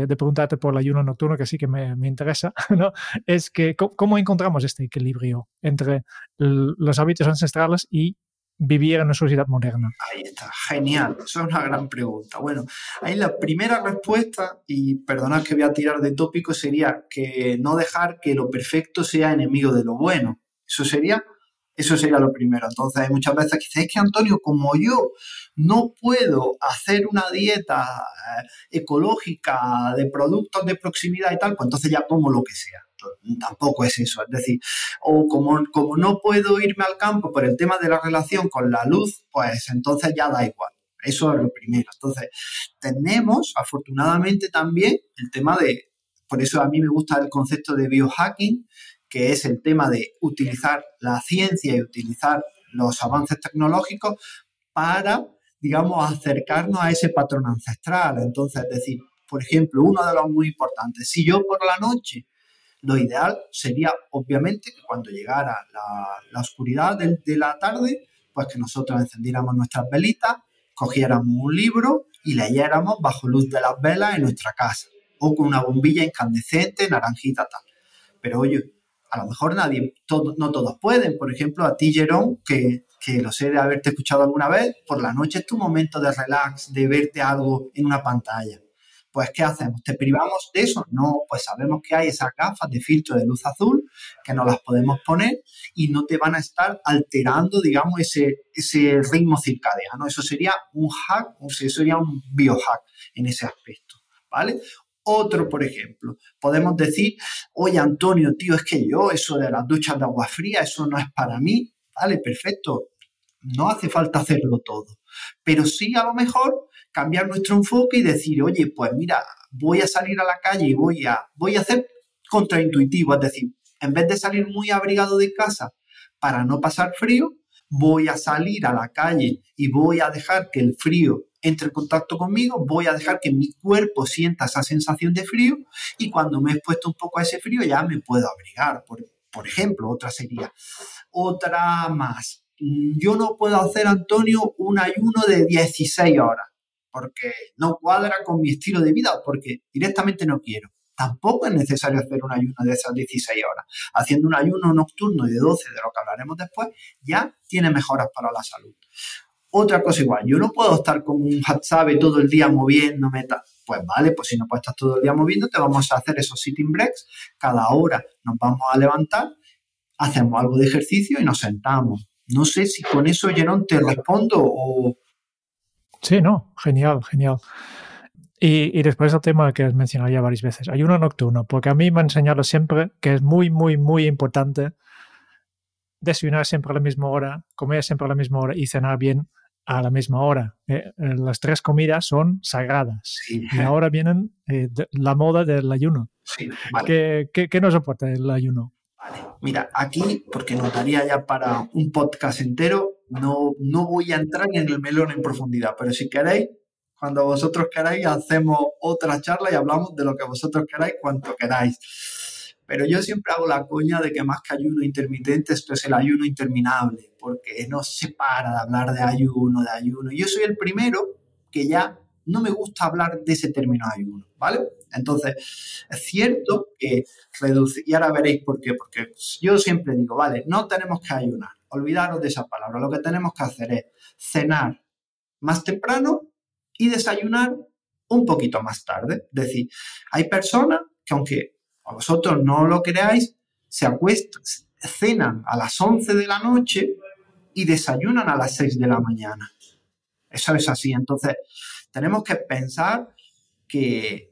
preguntarte por el ayuno nocturno, que sí que me, interesa, <laughs> ¿no? es que ¿cómo, encontramos este equilibrio entre los hábitos ancestrales y vivir en una sociedad moderna? Ahí está, genial. Eso es una gran pregunta. Bueno, ahí la primera respuesta, y perdonad que voy a tirar de tópico, sería que no dejar que lo perfecto sea enemigo de lo bueno. Eso sería, eso sería lo primero. Entonces hay muchas veces que dicen, es que Antonio, como yo no puedo hacer una dieta eh, ecológica de productos de proximidad y tal, pues entonces ya como lo que sea tampoco es eso. Es decir, o como, como no puedo irme al campo por el tema de la relación con la luz, pues entonces ya da igual. Eso es lo primero. Entonces, tenemos afortunadamente también el tema de, por eso a mí me gusta el concepto de biohacking, que es el tema de utilizar la ciencia y utilizar los avances tecnológicos para, digamos, acercarnos a ese patrón ancestral. Entonces, es decir, por ejemplo, uno de los muy importantes, si yo por la noche lo ideal sería, obviamente, que cuando llegara la, oscuridad de, la tarde, pues que nosotros encendiéramos nuestras velitas, cogiéramos un libro y leyéramos bajo luz de las velas en nuestra casa, o con una bombilla incandescente, naranjita, tal. Pero oye, a lo mejor nadie, no todos pueden. Por ejemplo, a ti, Jerón, que, lo sé de haberte escuchado alguna vez, por la noche es tu momento de relax, de verte algo en una pantalla pues ¿qué hacemos? ¿Te privamos de eso? No, pues sabemos que hay esas gafas de filtro de luz azul que nos las podemos poner y no te van a estar alterando, digamos, ese, ese ritmo circadiano. Eso sería un hack, o sea, sería un biohack en ese aspecto, ¿vale? Otro, por ejemplo, podemos decir, oye Antonio, tío, es que yo eso de las duchas de agua fría, eso no es para mí, ¿vale? Perfecto, no hace falta hacerlo todo, pero sí a lo mejor cambiar nuestro enfoque y decir, oye, pues mira, voy a salir a la calle y voy a, voy a hacer contraintuitivo, es decir, en vez de salir muy abrigado de casa para no pasar frío, voy a salir a la calle y voy a dejar que el frío entre en contacto conmigo, voy a dejar que mi cuerpo sienta esa sensación de frío y cuando me he expuesto un poco a ese frío ya me puedo abrigar, por, por ejemplo, otra sería. Otra más, yo no puedo hacer, Antonio, un ayuno de 16 horas porque no cuadra con mi estilo de vida, porque directamente no quiero. Tampoco es necesario hacer un ayuno de esas 16 horas. Haciendo un ayuno nocturno de 12, de lo que hablaremos después, ya tiene mejoras para la salud. Otra cosa igual, yo no puedo estar como un WhatsApp todo el día moviéndome. Pues vale, pues si no puedes estar todo el día moviéndote, vamos a hacer esos sitting breaks. Cada hora nos vamos a levantar, hacemos algo de ejercicio y nos sentamos. No sé si con eso, Jerón, te respondo o, Sí, no, genial, genial. Y, y, después el tema que has mencionado ya varias veces, ayuno nocturno, porque a mí me han enseñado siempre que es muy, muy, muy importante desayunar siempre a la misma hora, comer siempre a la misma hora y cenar bien a la misma hora. Eh, eh, las tres comidas son sagradas. Y ahora vienen eh, la moda del ayuno. Sí, ¿Qué, qué, qué nos aporta el ayuno? Vale, mira, aquí, porque nos daría ya para un podcast entero, no, no voy a entrar en el melón en profundidad, pero si queréis, cuando vosotros queráis, hacemos otra charla y hablamos de lo que vosotros queráis, cuanto queráis. Pero yo siempre hago la coña de que más que ayuno intermitente, esto es el ayuno interminable, porque no se para de hablar de ayuno, de ayuno. Yo soy el primero que ya no me gusta hablar de ese término ayuno, ¿vale? Entonces, es cierto que reducir, y ahora veréis por qué, porque yo siempre digo, vale, no tenemos que ayunar, olvidaros de esa palabra, lo que tenemos que hacer es cenar más temprano y desayunar un poquito más tarde. Es decir, hay personas que aunque a vosotros no lo creáis, se acuestan, cenan a las 11 de la noche y desayunan a las 6 de la mañana. Eso es así. Entonces, tenemos que pensar que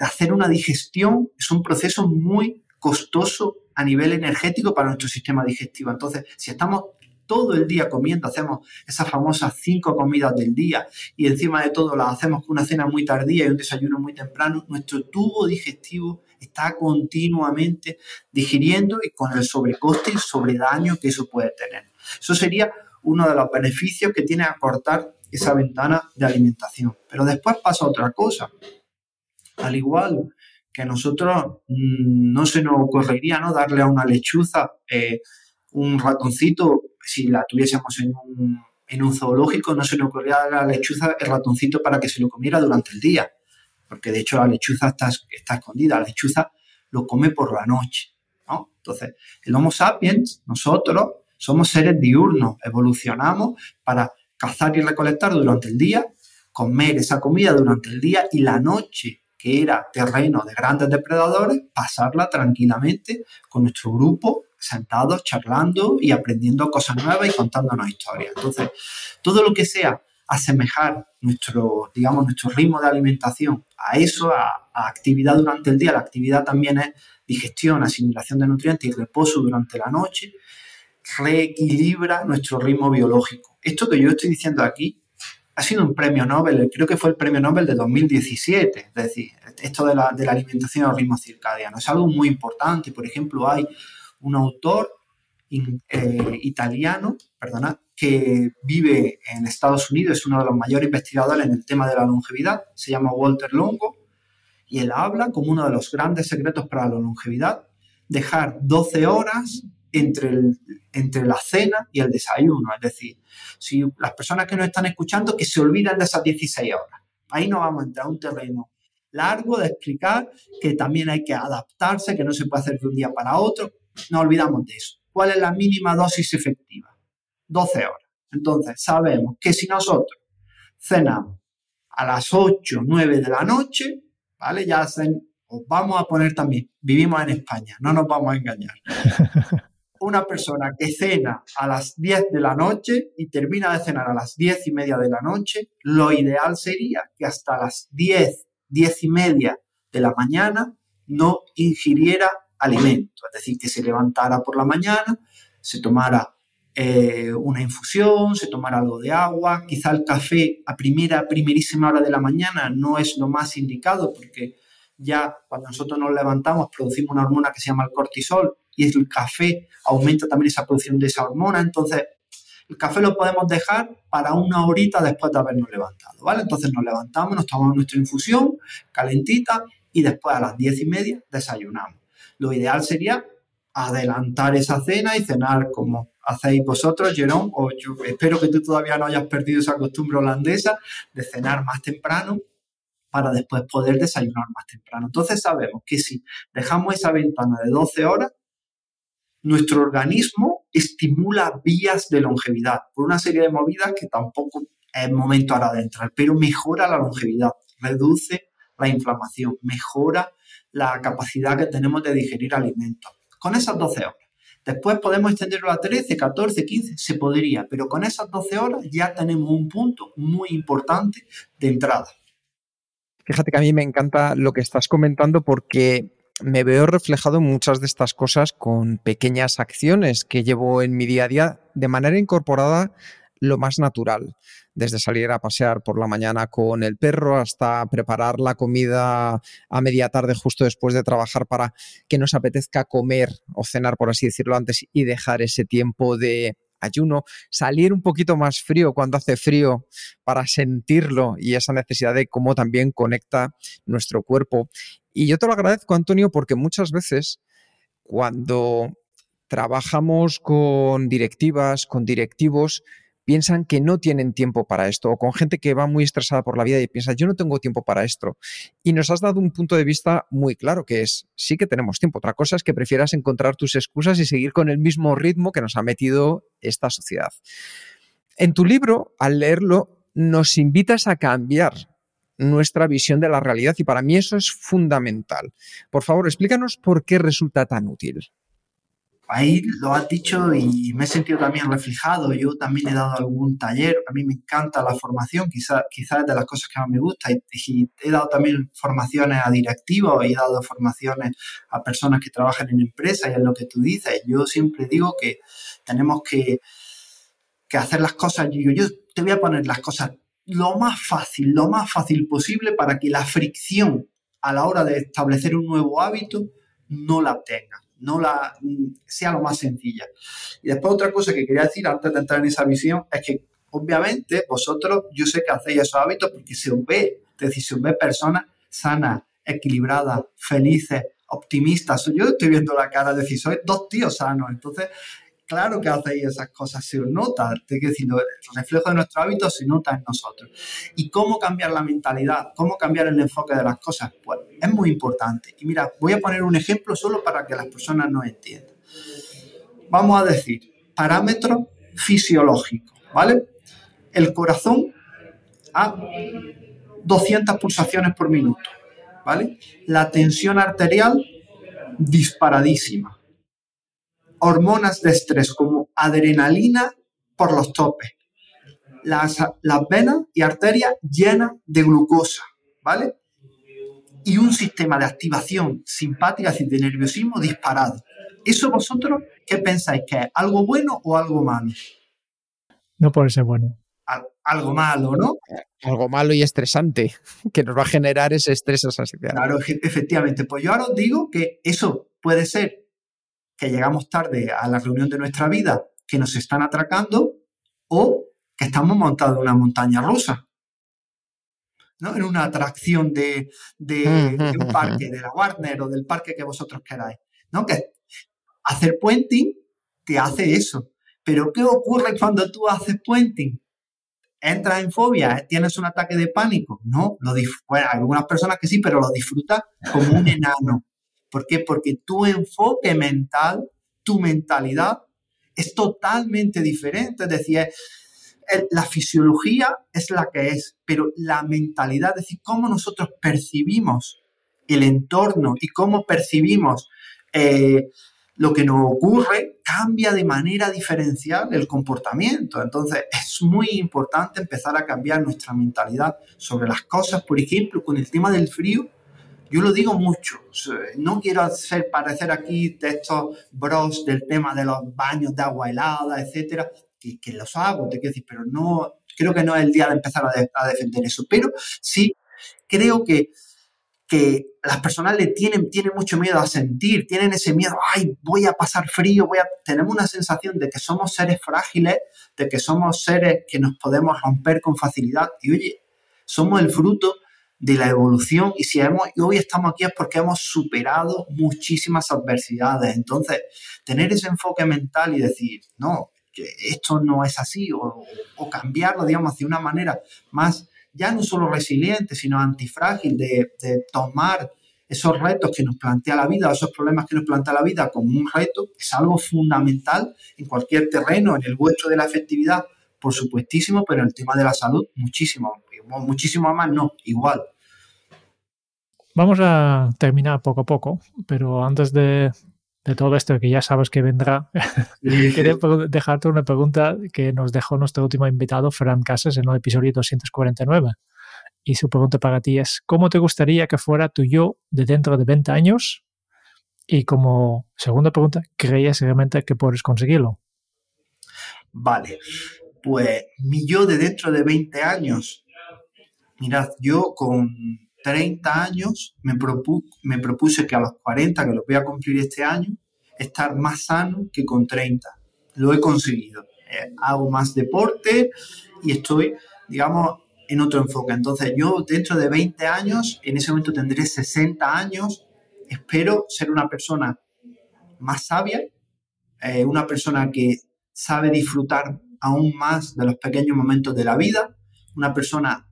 hacer una digestión es un proceso muy costoso a nivel energético para nuestro sistema digestivo. Entonces, si estamos todo el día comiendo, hacemos esas famosas cinco comidas del día y encima de todo las hacemos con una cena muy tardía y un desayuno muy temprano, nuestro tubo digestivo está continuamente digiriendo y con el sobrecoste y sobredaño que eso puede tener. Eso sería uno de los beneficios que tiene acortar esa ventana de alimentación. Pero después pasa otra cosa. Al igual que nosotros mm, no se nos ocurriría ¿no? darle a una lechuza eh, un ratoncito si la tuviésemos en un, en un zoológico, no se le ocurría a la lechuza el ratoncito para que se lo comiera durante el día, porque de hecho la lechuza está, está escondida, la lechuza lo come por la noche. ¿no? Entonces, el Homo sapiens, nosotros, somos seres diurnos, evolucionamos para cazar y recolectar durante el día, comer esa comida durante el día y la noche, que era terreno de grandes depredadores, pasarla tranquilamente con nuestro grupo sentados charlando y aprendiendo cosas nuevas y contándonos historias. Entonces, todo lo que sea asemejar nuestro, digamos, nuestro ritmo de alimentación a eso, a, actividad durante el día, la actividad también es digestión, asimilación de nutrientes y reposo durante la noche, reequilibra nuestro ritmo biológico. Esto que yo estoy diciendo aquí ha sido un premio Nobel, creo que fue el premio Nobel de 2017, es decir, esto de la, de la alimentación al ritmo circadiano. Es algo muy importante, por ejemplo, hay un autor eh, italiano, perdona, que vive en Estados Unidos, es uno de los mayores investigadores en el tema de la longevidad, se llama Walter Longo, y él habla como uno de los grandes secretos para la longevidad, dejar 12 horas entre, el, entre la cena y el desayuno. Es decir, si las personas que nos están escuchando que se olvidan de esas 16 horas. Ahí no vamos a entrar a un terreno largo de explicar que también hay que adaptarse, que no se puede hacer de un día para otro no olvidamos de eso. ¿Cuál es la mínima dosis efectiva? 12 horas. Entonces, sabemos que si nosotros cenamos a las 8, 9 de la noche, ¿vale? Ya hacen, os vamos a poner también, vivimos en España, no nos vamos a engañar. <laughs> Una persona que cena a las 10 de la noche y termina de cenar a las 10 y media de la noche, lo ideal sería que hasta las 10, 10 y media de la mañana no ingiriera alimento, es decir, que se levantara por la mañana, se tomara eh, una infusión, se tomara algo de agua, quizá el café a primera, primerísima hora de la mañana no es lo más indicado porque ya cuando nosotros nos levantamos producimos una hormona que se llama el cortisol y el café aumenta también esa producción de esa hormona, entonces el café lo podemos dejar para una horita después de habernos levantado, ¿vale? Entonces nos levantamos, nos tomamos nuestra infusión calentita y después a las diez y media desayunamos. Lo ideal sería adelantar esa cena y cenar como hacéis vosotros, Jerón, o yo espero que tú todavía no hayas perdido esa costumbre holandesa de cenar más temprano para después poder desayunar más temprano. Entonces sabemos que si dejamos esa ventana de 12 horas, nuestro organismo estimula vías de longevidad por una serie de movidas que tampoco es momento ahora de entrar, pero mejora la longevidad, reduce la inflamación, mejora la capacidad que tenemos de digerir alimentos. Con esas 12 horas. Después podemos extenderlo a 13, 14, 15, se podría, pero con esas 12 horas ya tenemos un punto muy importante de entrada. Fíjate que a mí me encanta lo que estás comentando porque me veo reflejado en muchas de estas cosas con pequeñas acciones que llevo en mi día a día de manera incorporada lo más natural desde salir a pasear por la mañana con el perro hasta preparar la comida a media tarde justo después de trabajar para que nos apetezca comer o cenar, por así decirlo antes, y dejar ese tiempo de ayuno, salir un poquito más frío cuando hace frío para sentirlo y esa necesidad de cómo también conecta nuestro cuerpo. Y yo te lo agradezco, Antonio, porque muchas veces cuando trabajamos con directivas, con directivos, piensan que no tienen tiempo para esto, o con gente que va muy estresada por la vida y piensa, yo no tengo tiempo para esto. Y nos has dado un punto de vista muy claro, que es, sí que tenemos tiempo. Otra cosa es que prefieras encontrar tus excusas y seguir con el mismo ritmo que nos ha metido esta sociedad. En tu libro, al leerlo, nos invitas a cambiar nuestra visión de la realidad y para mí eso es fundamental. Por favor, explícanos por qué resulta tan útil. Ahí lo has dicho y me he sentido también reflejado. Yo también he dado algún taller. A mí me encanta la formación, quizás quizá es de las cosas que más me gusta. Y, he dado también formaciones a directivos y he dado formaciones a personas que trabajan en empresas y es lo que tú dices. Yo siempre digo que tenemos que, que hacer las cosas. Yo, yo te voy a poner las cosas lo más fácil, lo más fácil posible para que la fricción a la hora de establecer un nuevo hábito no la tenga, no la sea lo más sencilla. Y después otra cosa que quería decir antes de entrar en esa visión es que obviamente vosotros, yo sé que hacéis esos hábitos porque se os ve, es decir, se os ve personas sanas, equilibradas, felices, optimistas. Yo estoy viendo la cara de decir, sois dos tíos sanos. Entonces, claro que hacéis esas cosas, se os nota, te el reflejo de nuestro hábito se nota en nosotros. ¿Y cómo cambiar la mentalidad? ¿Cómo cambiar el enfoque de las cosas? Pues es muy importante. Y mira, voy a poner un ejemplo solo para que las personas nos entiendan. Vamos a decir, parámetro fisiológico, ¿vale? El corazón a 200 pulsaciones por minuto, ¿vale? La tensión arterial disparadísima hormonas de estrés como adrenalina por los topes. Las, las venas y arterias llenas de glucosa, ¿vale? Y un sistema de activación simpática, y de nerviosismo disparado. ¿Eso vosotros qué pensáis? ¿Que es algo bueno o algo malo? No puede ser bueno. algo malo, ¿no? Algo malo y estresante, <laughs> que nos va a generar ese estrés asociado. Claro, efectivamente. Pues yo ahora os digo que eso puede ser que llegamos tarde a la reunión de nuestra vida, que nos están atracando o que estamos montados en una montaña rusa. ¿no? En una atracción de, un parque, de la Warner o del parque que vosotros queráis. ¿no? Que hacer puenting te hace eso. Pero ¿qué ocurre cuando tú haces puenting? Entras en fobia, tienes un ataque de pánico. No, lo bueno, algunas personas que sí, pero lo disfrutas como un enano. ¿Por qué? Porque tu enfoque mental, tu mentalidad es totalmente diferente. Es decir, la fisiología es la que es, pero la mentalidad, es decir, cómo nosotros percibimos el entorno y cómo percibimos eh, lo que nos ocurre, cambia de manera diferencial el comportamiento. Entonces, es muy importante empezar a cambiar nuestra mentalidad sobre las cosas. Por ejemplo, con el tema del frío, yo lo digo mucho, no quiero hacer parecer aquí de estos bros del tema de los baños de agua helada, etcétera, que, los hago, te quiero decir, pero no, creo que no es el día de empezar a, defender eso, pero sí creo que, que las personas le tienen, tienen mucho miedo a sentir, tienen ese miedo, ay, voy a pasar frío, voy a... Tenemos una sensación de que somos seres frágiles, de que somos seres que nos podemos romper con facilidad y oye, somos el fruto de la evolución y si hemos, hoy estamos aquí es porque hemos superado muchísimas adversidades. Entonces, tener ese enfoque mental y decir, no, que esto no es así, o, cambiarlo, digamos, hacia una manera más, ya no solo resiliente, sino antifrágil, de, de tomar esos retos que nos plantea la vida, esos problemas que nos plantea la vida como un reto, es algo fundamental en cualquier terreno, en el vuestro de la efectividad, por supuestísimo, pero en el tema de la salud, muchísimo, muchísimo más, no, igual. Vamos a terminar poco a poco, pero antes de, todo esto que ya sabes que vendrá, <laughs> quería dejarte una pregunta que nos dejó nuestro último invitado, Fran Casas, en el episodio 249. Y su pregunta para ti es, ¿cómo te gustaría que fuera tu yo de dentro de 20 años? Y como segunda pregunta, ¿creías realmente que puedes conseguirlo? Vale, pues mi yo de dentro de 20 años, mirad, yo con 30 años me, propuse que a los 40, que lo voy a cumplir este año, estar más sano que con 30. Lo he conseguido. Eh, hago más deporte y estoy, digamos, en otro enfoque. Entonces yo dentro de 20 años, en ese momento tendré 60 años, espero ser una persona más sabia, eh, una persona que sabe disfrutar aún más de los pequeños momentos de la vida, una persona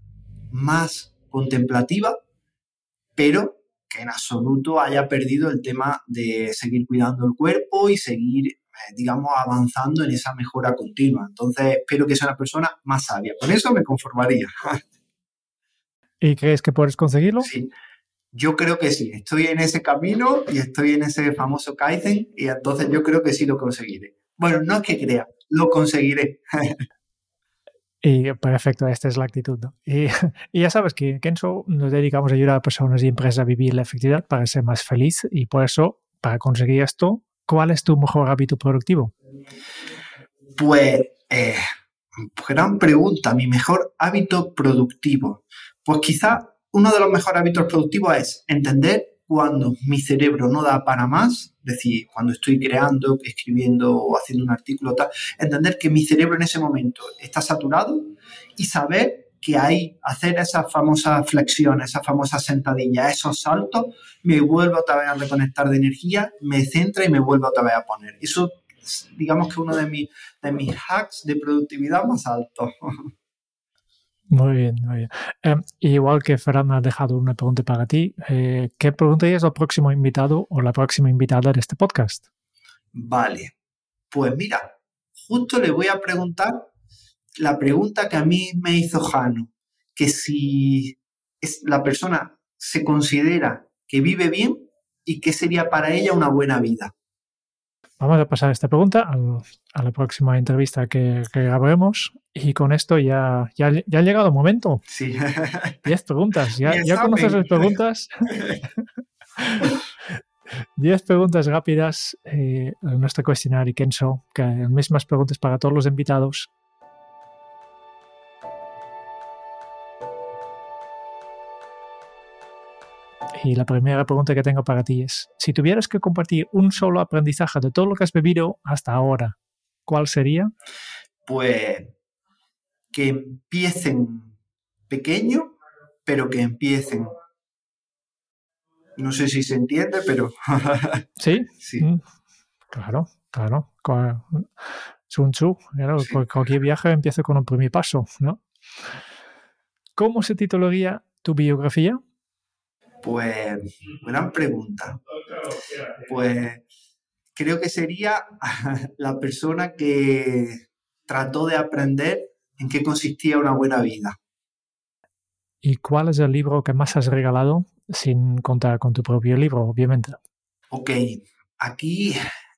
más contemplativa, pero que en absoluto haya perdido el tema de seguir cuidando el cuerpo y seguir, eh, digamos, avanzando en esa mejora continua. Entonces, espero que sea una persona más sabia. Con eso me conformaría. ¿Y crees que puedes conseguirlo? Sí, yo creo que sí. Estoy en ese camino y estoy en ese famoso Kaizen y entonces yo creo que sí lo conseguiré. Bueno, no es que crea, lo conseguiré. Y perfecto, esta es la actitud. <laughs> Y, ya sabes que en Kenzo nos dedicamos a ayudar a personas y empresas a vivir la efectividad para ser más feliz y por eso, para conseguir esto, ¿cuál es tu mejor hábito productivo? Pues, eh, gran pregunta, mi mejor hábito productivo. Pues quizá uno de los mejores hábitos productivos es entender cuando mi cerebro no da para más, es decir, cuando estoy creando, escribiendo o haciendo un artículo, tal, entender que mi cerebro en ese momento está saturado y saber que hay, hacer esas famosas flexiones, esas famosas sentadillas, esos saltos, me vuelve otra vez a reconectar de energía, me centra y me vuelve otra vez a poner. Eso, digamos que uno de, mis, de mis hacks de productividad más altos. <laughs> Muy bien, muy bien. Em, igual que Ferran ha dejado una pregunta para ti, eh, ¿qué preguntarías al próximo invitado o la próxima invitada de este podcast? Vale, pues mira, justo le voy a preguntar la pregunta que a mí me hizo Jano, que si es, la persona se considera que vive bien y qué sería para ella una buena vida. Vamos a pasar esta pregunta a la próxima entrevista que, que grabaremos y con esto ya, ya, ya, ha llegado el momento. Sí. <laughs> Diez preguntas. ¿Ya, ya conoces las preguntas? <laughs> Diez preguntas rápidas eh, en nuestro cuestionario Kenso, que las mismas preguntas para todos los invitados. Y la primera pregunta que tengo para ti es, si tuvieras que compartir un solo aprendizaje de todo lo que has bebido hasta ahora, ¿cuál sería? Pues que empiecen pequeño, pero que empiecen. No sé si se entiende, pero... <laughs> sí, sí. Mm, claro, claro. Sun Tzu, claro, cualquier viaje empieza con un primer paso, ¿no? ¿Cómo se titularía tu biografía? Pues, gran pregunta. Pues creo que sería <laughs> la persona que trató de aprender en qué consistía una buena vida. ¿Y cuál es el libro que más has regalado sin contar con tu propio libro, obviamente? Ok, aquí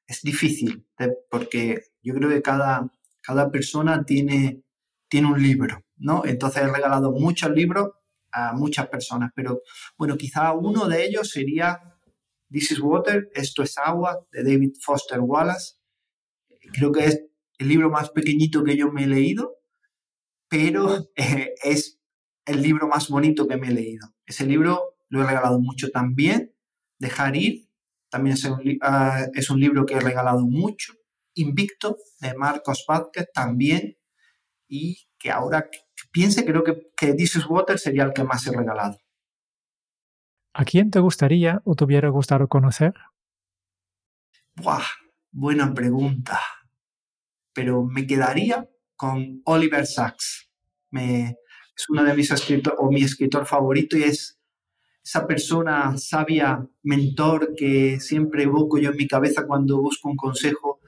es difícil porque yo creo que cada, cada persona tiene, tiene un libro, ¿no? Entonces he regalado muchos libros a muchas personas, pero bueno, quizá uno de ellos sería This is Water, Esto es Agua, de David Foster Wallace. Creo que es el libro más pequeñito que yo me he leído, pero <laughs> eh, es el libro más bonito que me he leído. Ese libro lo he regalado mucho también. Dejar ir, también es un, uh, es un libro que he regalado mucho. Invicto, de Marcos Vázquez, también. Y que ahora piense, creo que, que This is Water sería el que más he regalado. ¿A quién te gustaría o te hubiera gustado conocer? Buah, buena pregunta. Pero me quedaría con Oliver Sacks. Me, es uno de mis escritores, o mi escritor favorito, y es esa persona sabia, mentor, que siempre evoco yo en mi cabeza cuando busco un consejo,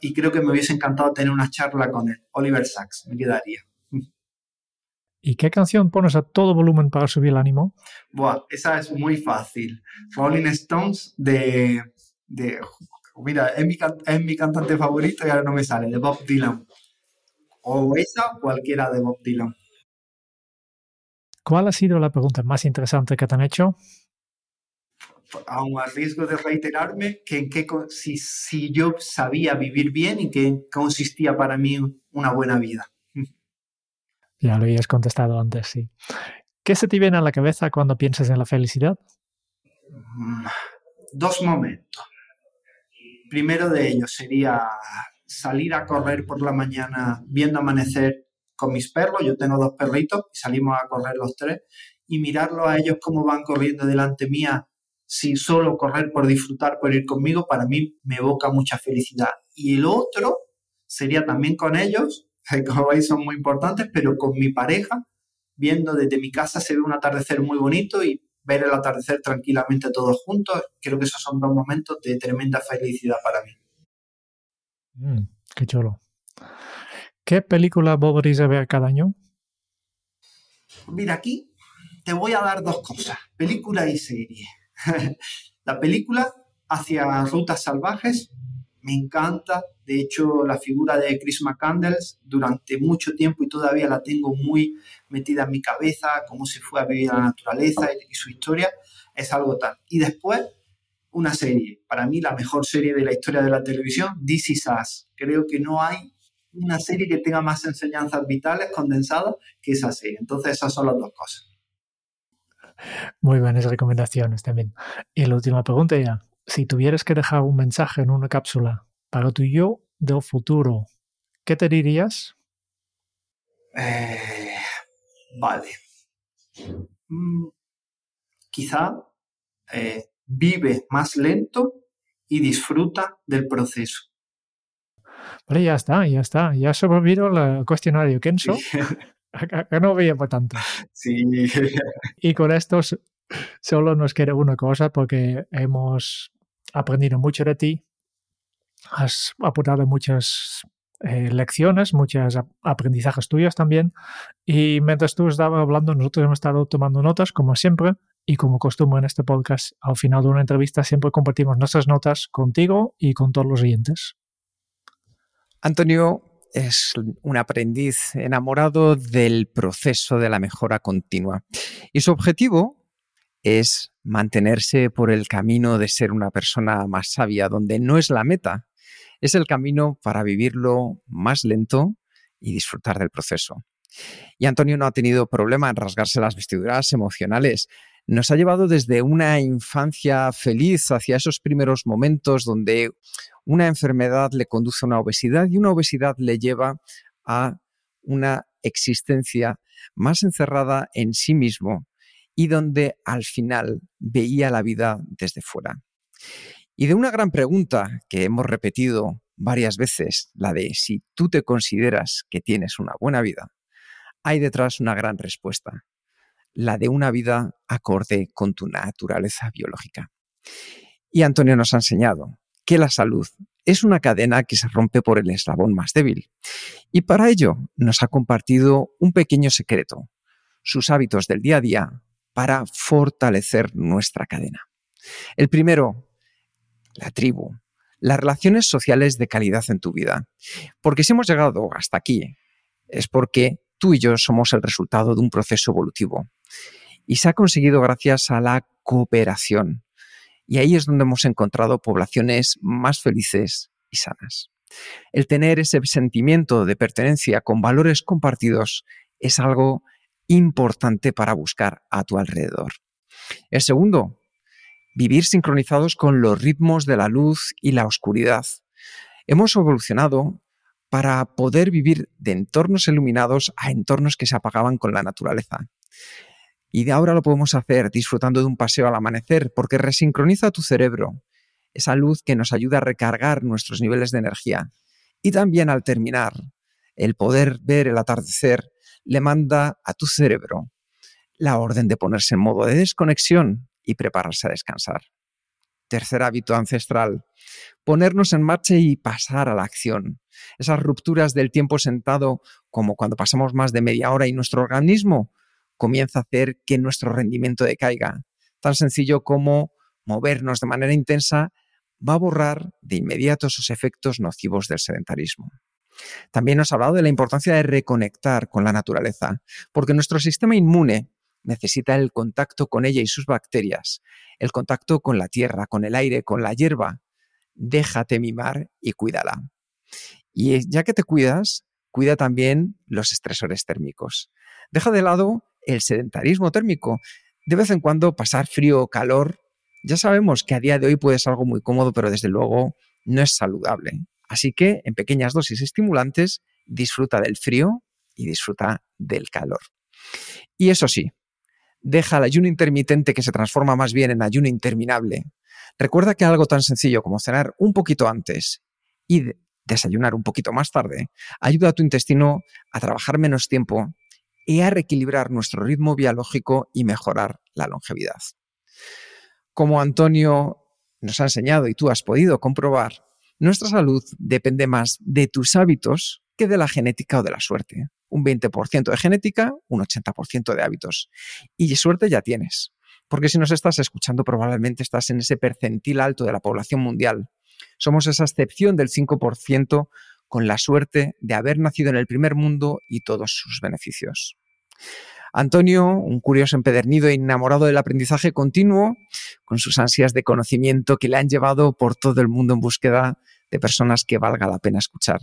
y creo que me hubiese encantado tener una charla con él. Oliver Sacks, me quedaría. ¿Y qué canción pones a todo volumen para subir el ánimo? Buah, esa es muy fácil. Rolling Stones de... de mira, es mi, es mi cantante favorito y ahora no me sale, de Bob Dylan. O esa cualquiera de Bob Dylan. ¿Cuál ha sido la pregunta más interesante que te han hecho? Aún a riesgo de reiterarme, que en qué, si, si yo sabía vivir bien y qué consistía para mí una buena vida. <laughs> Ya lo habías contestado antes, sí. ¿Qué se te viene a la cabeza cuando piensas en la felicidad? Dos momentos. Primero de ellos sería salir a correr por la mañana viendo amanecer con mis perros. Yo tengo dos perritos y salimos a correr los tres y mirarlo a ellos cómo van corriendo delante mía sin solo correr por disfrutar, por ir conmigo, para mí me evoca mucha felicidad. Y el otro sería también con ellos <laughs> como veis son muy importantes, pero con mi pareja, viendo desde mi casa se ve un atardecer muy bonito y ver el atardecer tranquilamente todos juntos, creo que esos son dos momentos de tremenda felicidad para mí. Mm, qué chulo. ¿Qué película volveréis a ver cada año? Mira, aquí te voy a dar dos cosas, película y serie. <laughs> la película hacia Rutas Salvajes me encanta. De hecho, la figura de Chris McCandles durante mucho tiempo y todavía la tengo muy metida en mi cabeza, cómo se fue a vivir la naturaleza y, su historia, es algo tal. Y después, una serie. Para mí, la mejor serie de la historia de la televisión, This Is Us. Creo que no hay una serie que tenga más enseñanzas vitales condensadas que esa serie. Entonces, esas son las dos cosas. Muy buenas recomendaciones también. Y la última pregunta ya. Si tuvieras que dejar un mensaje en una cápsula para tu yo del futuro, ¿qué te dirías? Eh, vale. Mm, quizá eh, vive más lento y disfruta del proceso. Vale, ya está, ya está. Ya sobrevivido el cuestionario Kenzo. <laughs> que no veía por tanto. Sí. Y con esto solo nos queda una cosa porque hemos aprendido mucho de ti. Has aportado muchas eh, lecciones, muchos aprendizajes tuyos también. Y mientras tú estabas hablando, nosotros hemos estado tomando notas, como siempre. Y como costumbre en este podcast, al final de una entrevista siempre compartimos nuestras notas contigo y con todos los oyentes. Antonio, es un aprendiz enamorado del proceso de la mejora continua. Y su objetivo es mantenerse por el camino de ser una persona más sabia, donde no es la meta, es el camino para vivirlo más lento y disfrutar del proceso. Y Antonio no ha tenido problema en rasgarse las vestiduras emocionales. Nos ha llevado desde una infancia feliz hacia esos primeros momentos donde una enfermedad le conduce a una obesidad y una obesidad le lleva a una existencia más encerrada en sí mismo y donde al final veía la vida desde fuera. Y de una gran pregunta que hemos repetido varias veces, la de si tú te consideras que tienes una buena vida, hay detrás una gran respuesta, la de una vida acorde con tu naturaleza biológica. Y Antonio nos ha enseñado que la salud es una cadena que se rompe por el eslabón más débil. Y para ello nos ha compartido un pequeño secreto, sus hábitos del día a día para fortalecer nuestra cadena. El primero, la tribu, las relaciones sociales de calidad en tu vida. Porque si hemos llegado hasta aquí, es porque tú y yo somos el resultado de un proceso evolutivo. Y se ha conseguido gracias a la cooperación, y ahí es donde hemos encontrado poblaciones más felices y sanas. El tener ese sentimiento de pertenencia con valores compartidos es algo importante para buscar a tu alrededor. El segundo, vivir sincronizados con los ritmos de la luz y la oscuridad. Hemos evolucionado para poder vivir de entornos iluminados a entornos que se apagaban con la naturaleza. Y de ahora lo podemos hacer disfrutando de un paseo al amanecer porque resincroniza tu cerebro, esa luz que nos ayuda a recargar nuestros niveles de energía. Y también al terminar, el poder ver el atardecer le manda a tu cerebro la orden de ponerse en modo de desconexión y prepararse a descansar. Tercer hábito ancestral, ponernos en marcha y pasar a la acción. Esas rupturas del tiempo sentado, como cuando pasamos más de media hora y nuestro organismo comienza a hacer que nuestro rendimiento decaiga. Tan sencillo como movernos de manera intensa va a borrar de inmediato esos efectos nocivos del sedentarismo. También nos ha hablado de la importancia de reconectar con la naturaleza, porque nuestro sistema inmune necesita el contacto con ella y sus bacterias, el contacto con la tierra, con el aire, con la hierba. Déjate mimar y cuídala. Y ya que te cuidas, cuida también los estresores térmicos. Deja de lado el sedentarismo térmico. De vez en cuando pasar frío o calor, ya sabemos que a día de hoy puede ser algo muy cómodo, pero desde luego no es saludable. Así que en pequeñas dosis estimulantes, disfruta del frío y disfruta del calor. Y eso sí, deja el ayuno intermitente que se transforma más bien en ayuno interminable. Recuerda que algo tan sencillo como cenar un poquito antes y desayunar un poquito más tarde, ayuda a tu intestino a trabajar menos tiempo y a reequilibrar nuestro ritmo biológico y mejorar la longevidad. Como Antonio nos ha enseñado y tú has podido comprobar, nuestra salud depende más de tus hábitos que de la genética o de la suerte. Un 20% de genética, un 80% de hábitos. Y suerte ya tienes. Porque si nos estás escuchando, probablemente estás en ese percentil alto de la población mundial. Somos esa excepción del 5% con la suerte de haber nacido en el primer mundo y todos sus beneficios. Antonio, un curioso empedernido e enamorado del aprendizaje continuo, con sus ansias de conocimiento que le han llevado por todo el mundo en búsqueda de personas que valga la pena escuchar.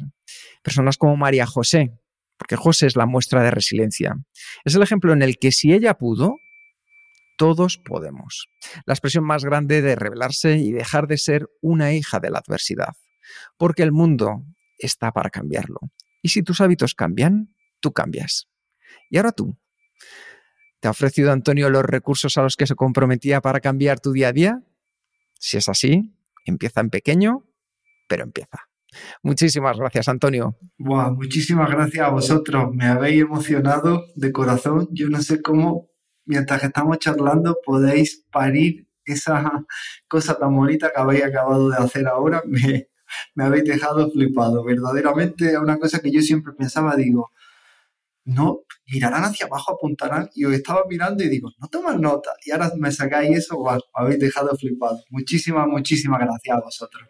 Personas como María José, porque José es la muestra de resiliencia. Es el ejemplo en el que si ella pudo, todos podemos. La expresión más grande de revelarse y dejar de ser una hija de la adversidad. Porque el mundo está para cambiarlo. Y si tus hábitos cambian, tú cambias. Y ahora tú. ¿Te ha ofrecido Antonio los recursos a los que se comprometía para cambiar tu día a día? Si es así, empieza en pequeño, pero empieza. Muchísimas gracias, Antonio. muchísimas gracias a vosotros. Me habéis emocionado de corazón. Yo no sé cómo, mientras que estamos charlando, podéis parir esa cosa tan bonita que habéis acabado de hacer ahora. <laughs> Me, me habéis dejado flipado. Verdaderamente es una cosa que yo siempre pensaba, digo, no, mirarán hacia abajo, apuntarán, y os estaba mirando y digo, no toman nota, y ahora me sacáis eso, me habéis dejado flipado. Muchísimas, muchísimas gracias a vosotros.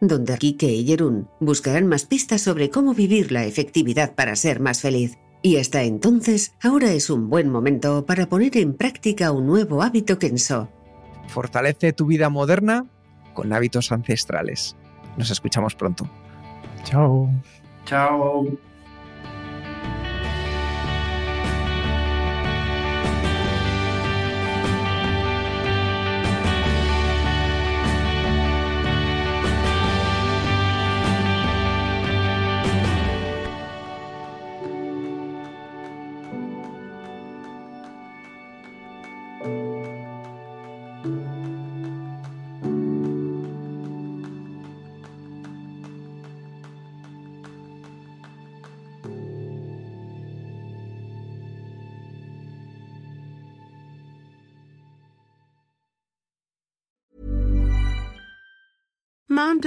donde Kike y Jerún buscarán más pistas sobre cómo vivir la efectividad para ser más feliz. Y hasta entonces, ahora es un buen momento para poner en práctica un nuevo hábito Kenso. Fortalece tu vida moderna con hábitos ancestrales. Nos escuchamos pronto. Chao. Chao.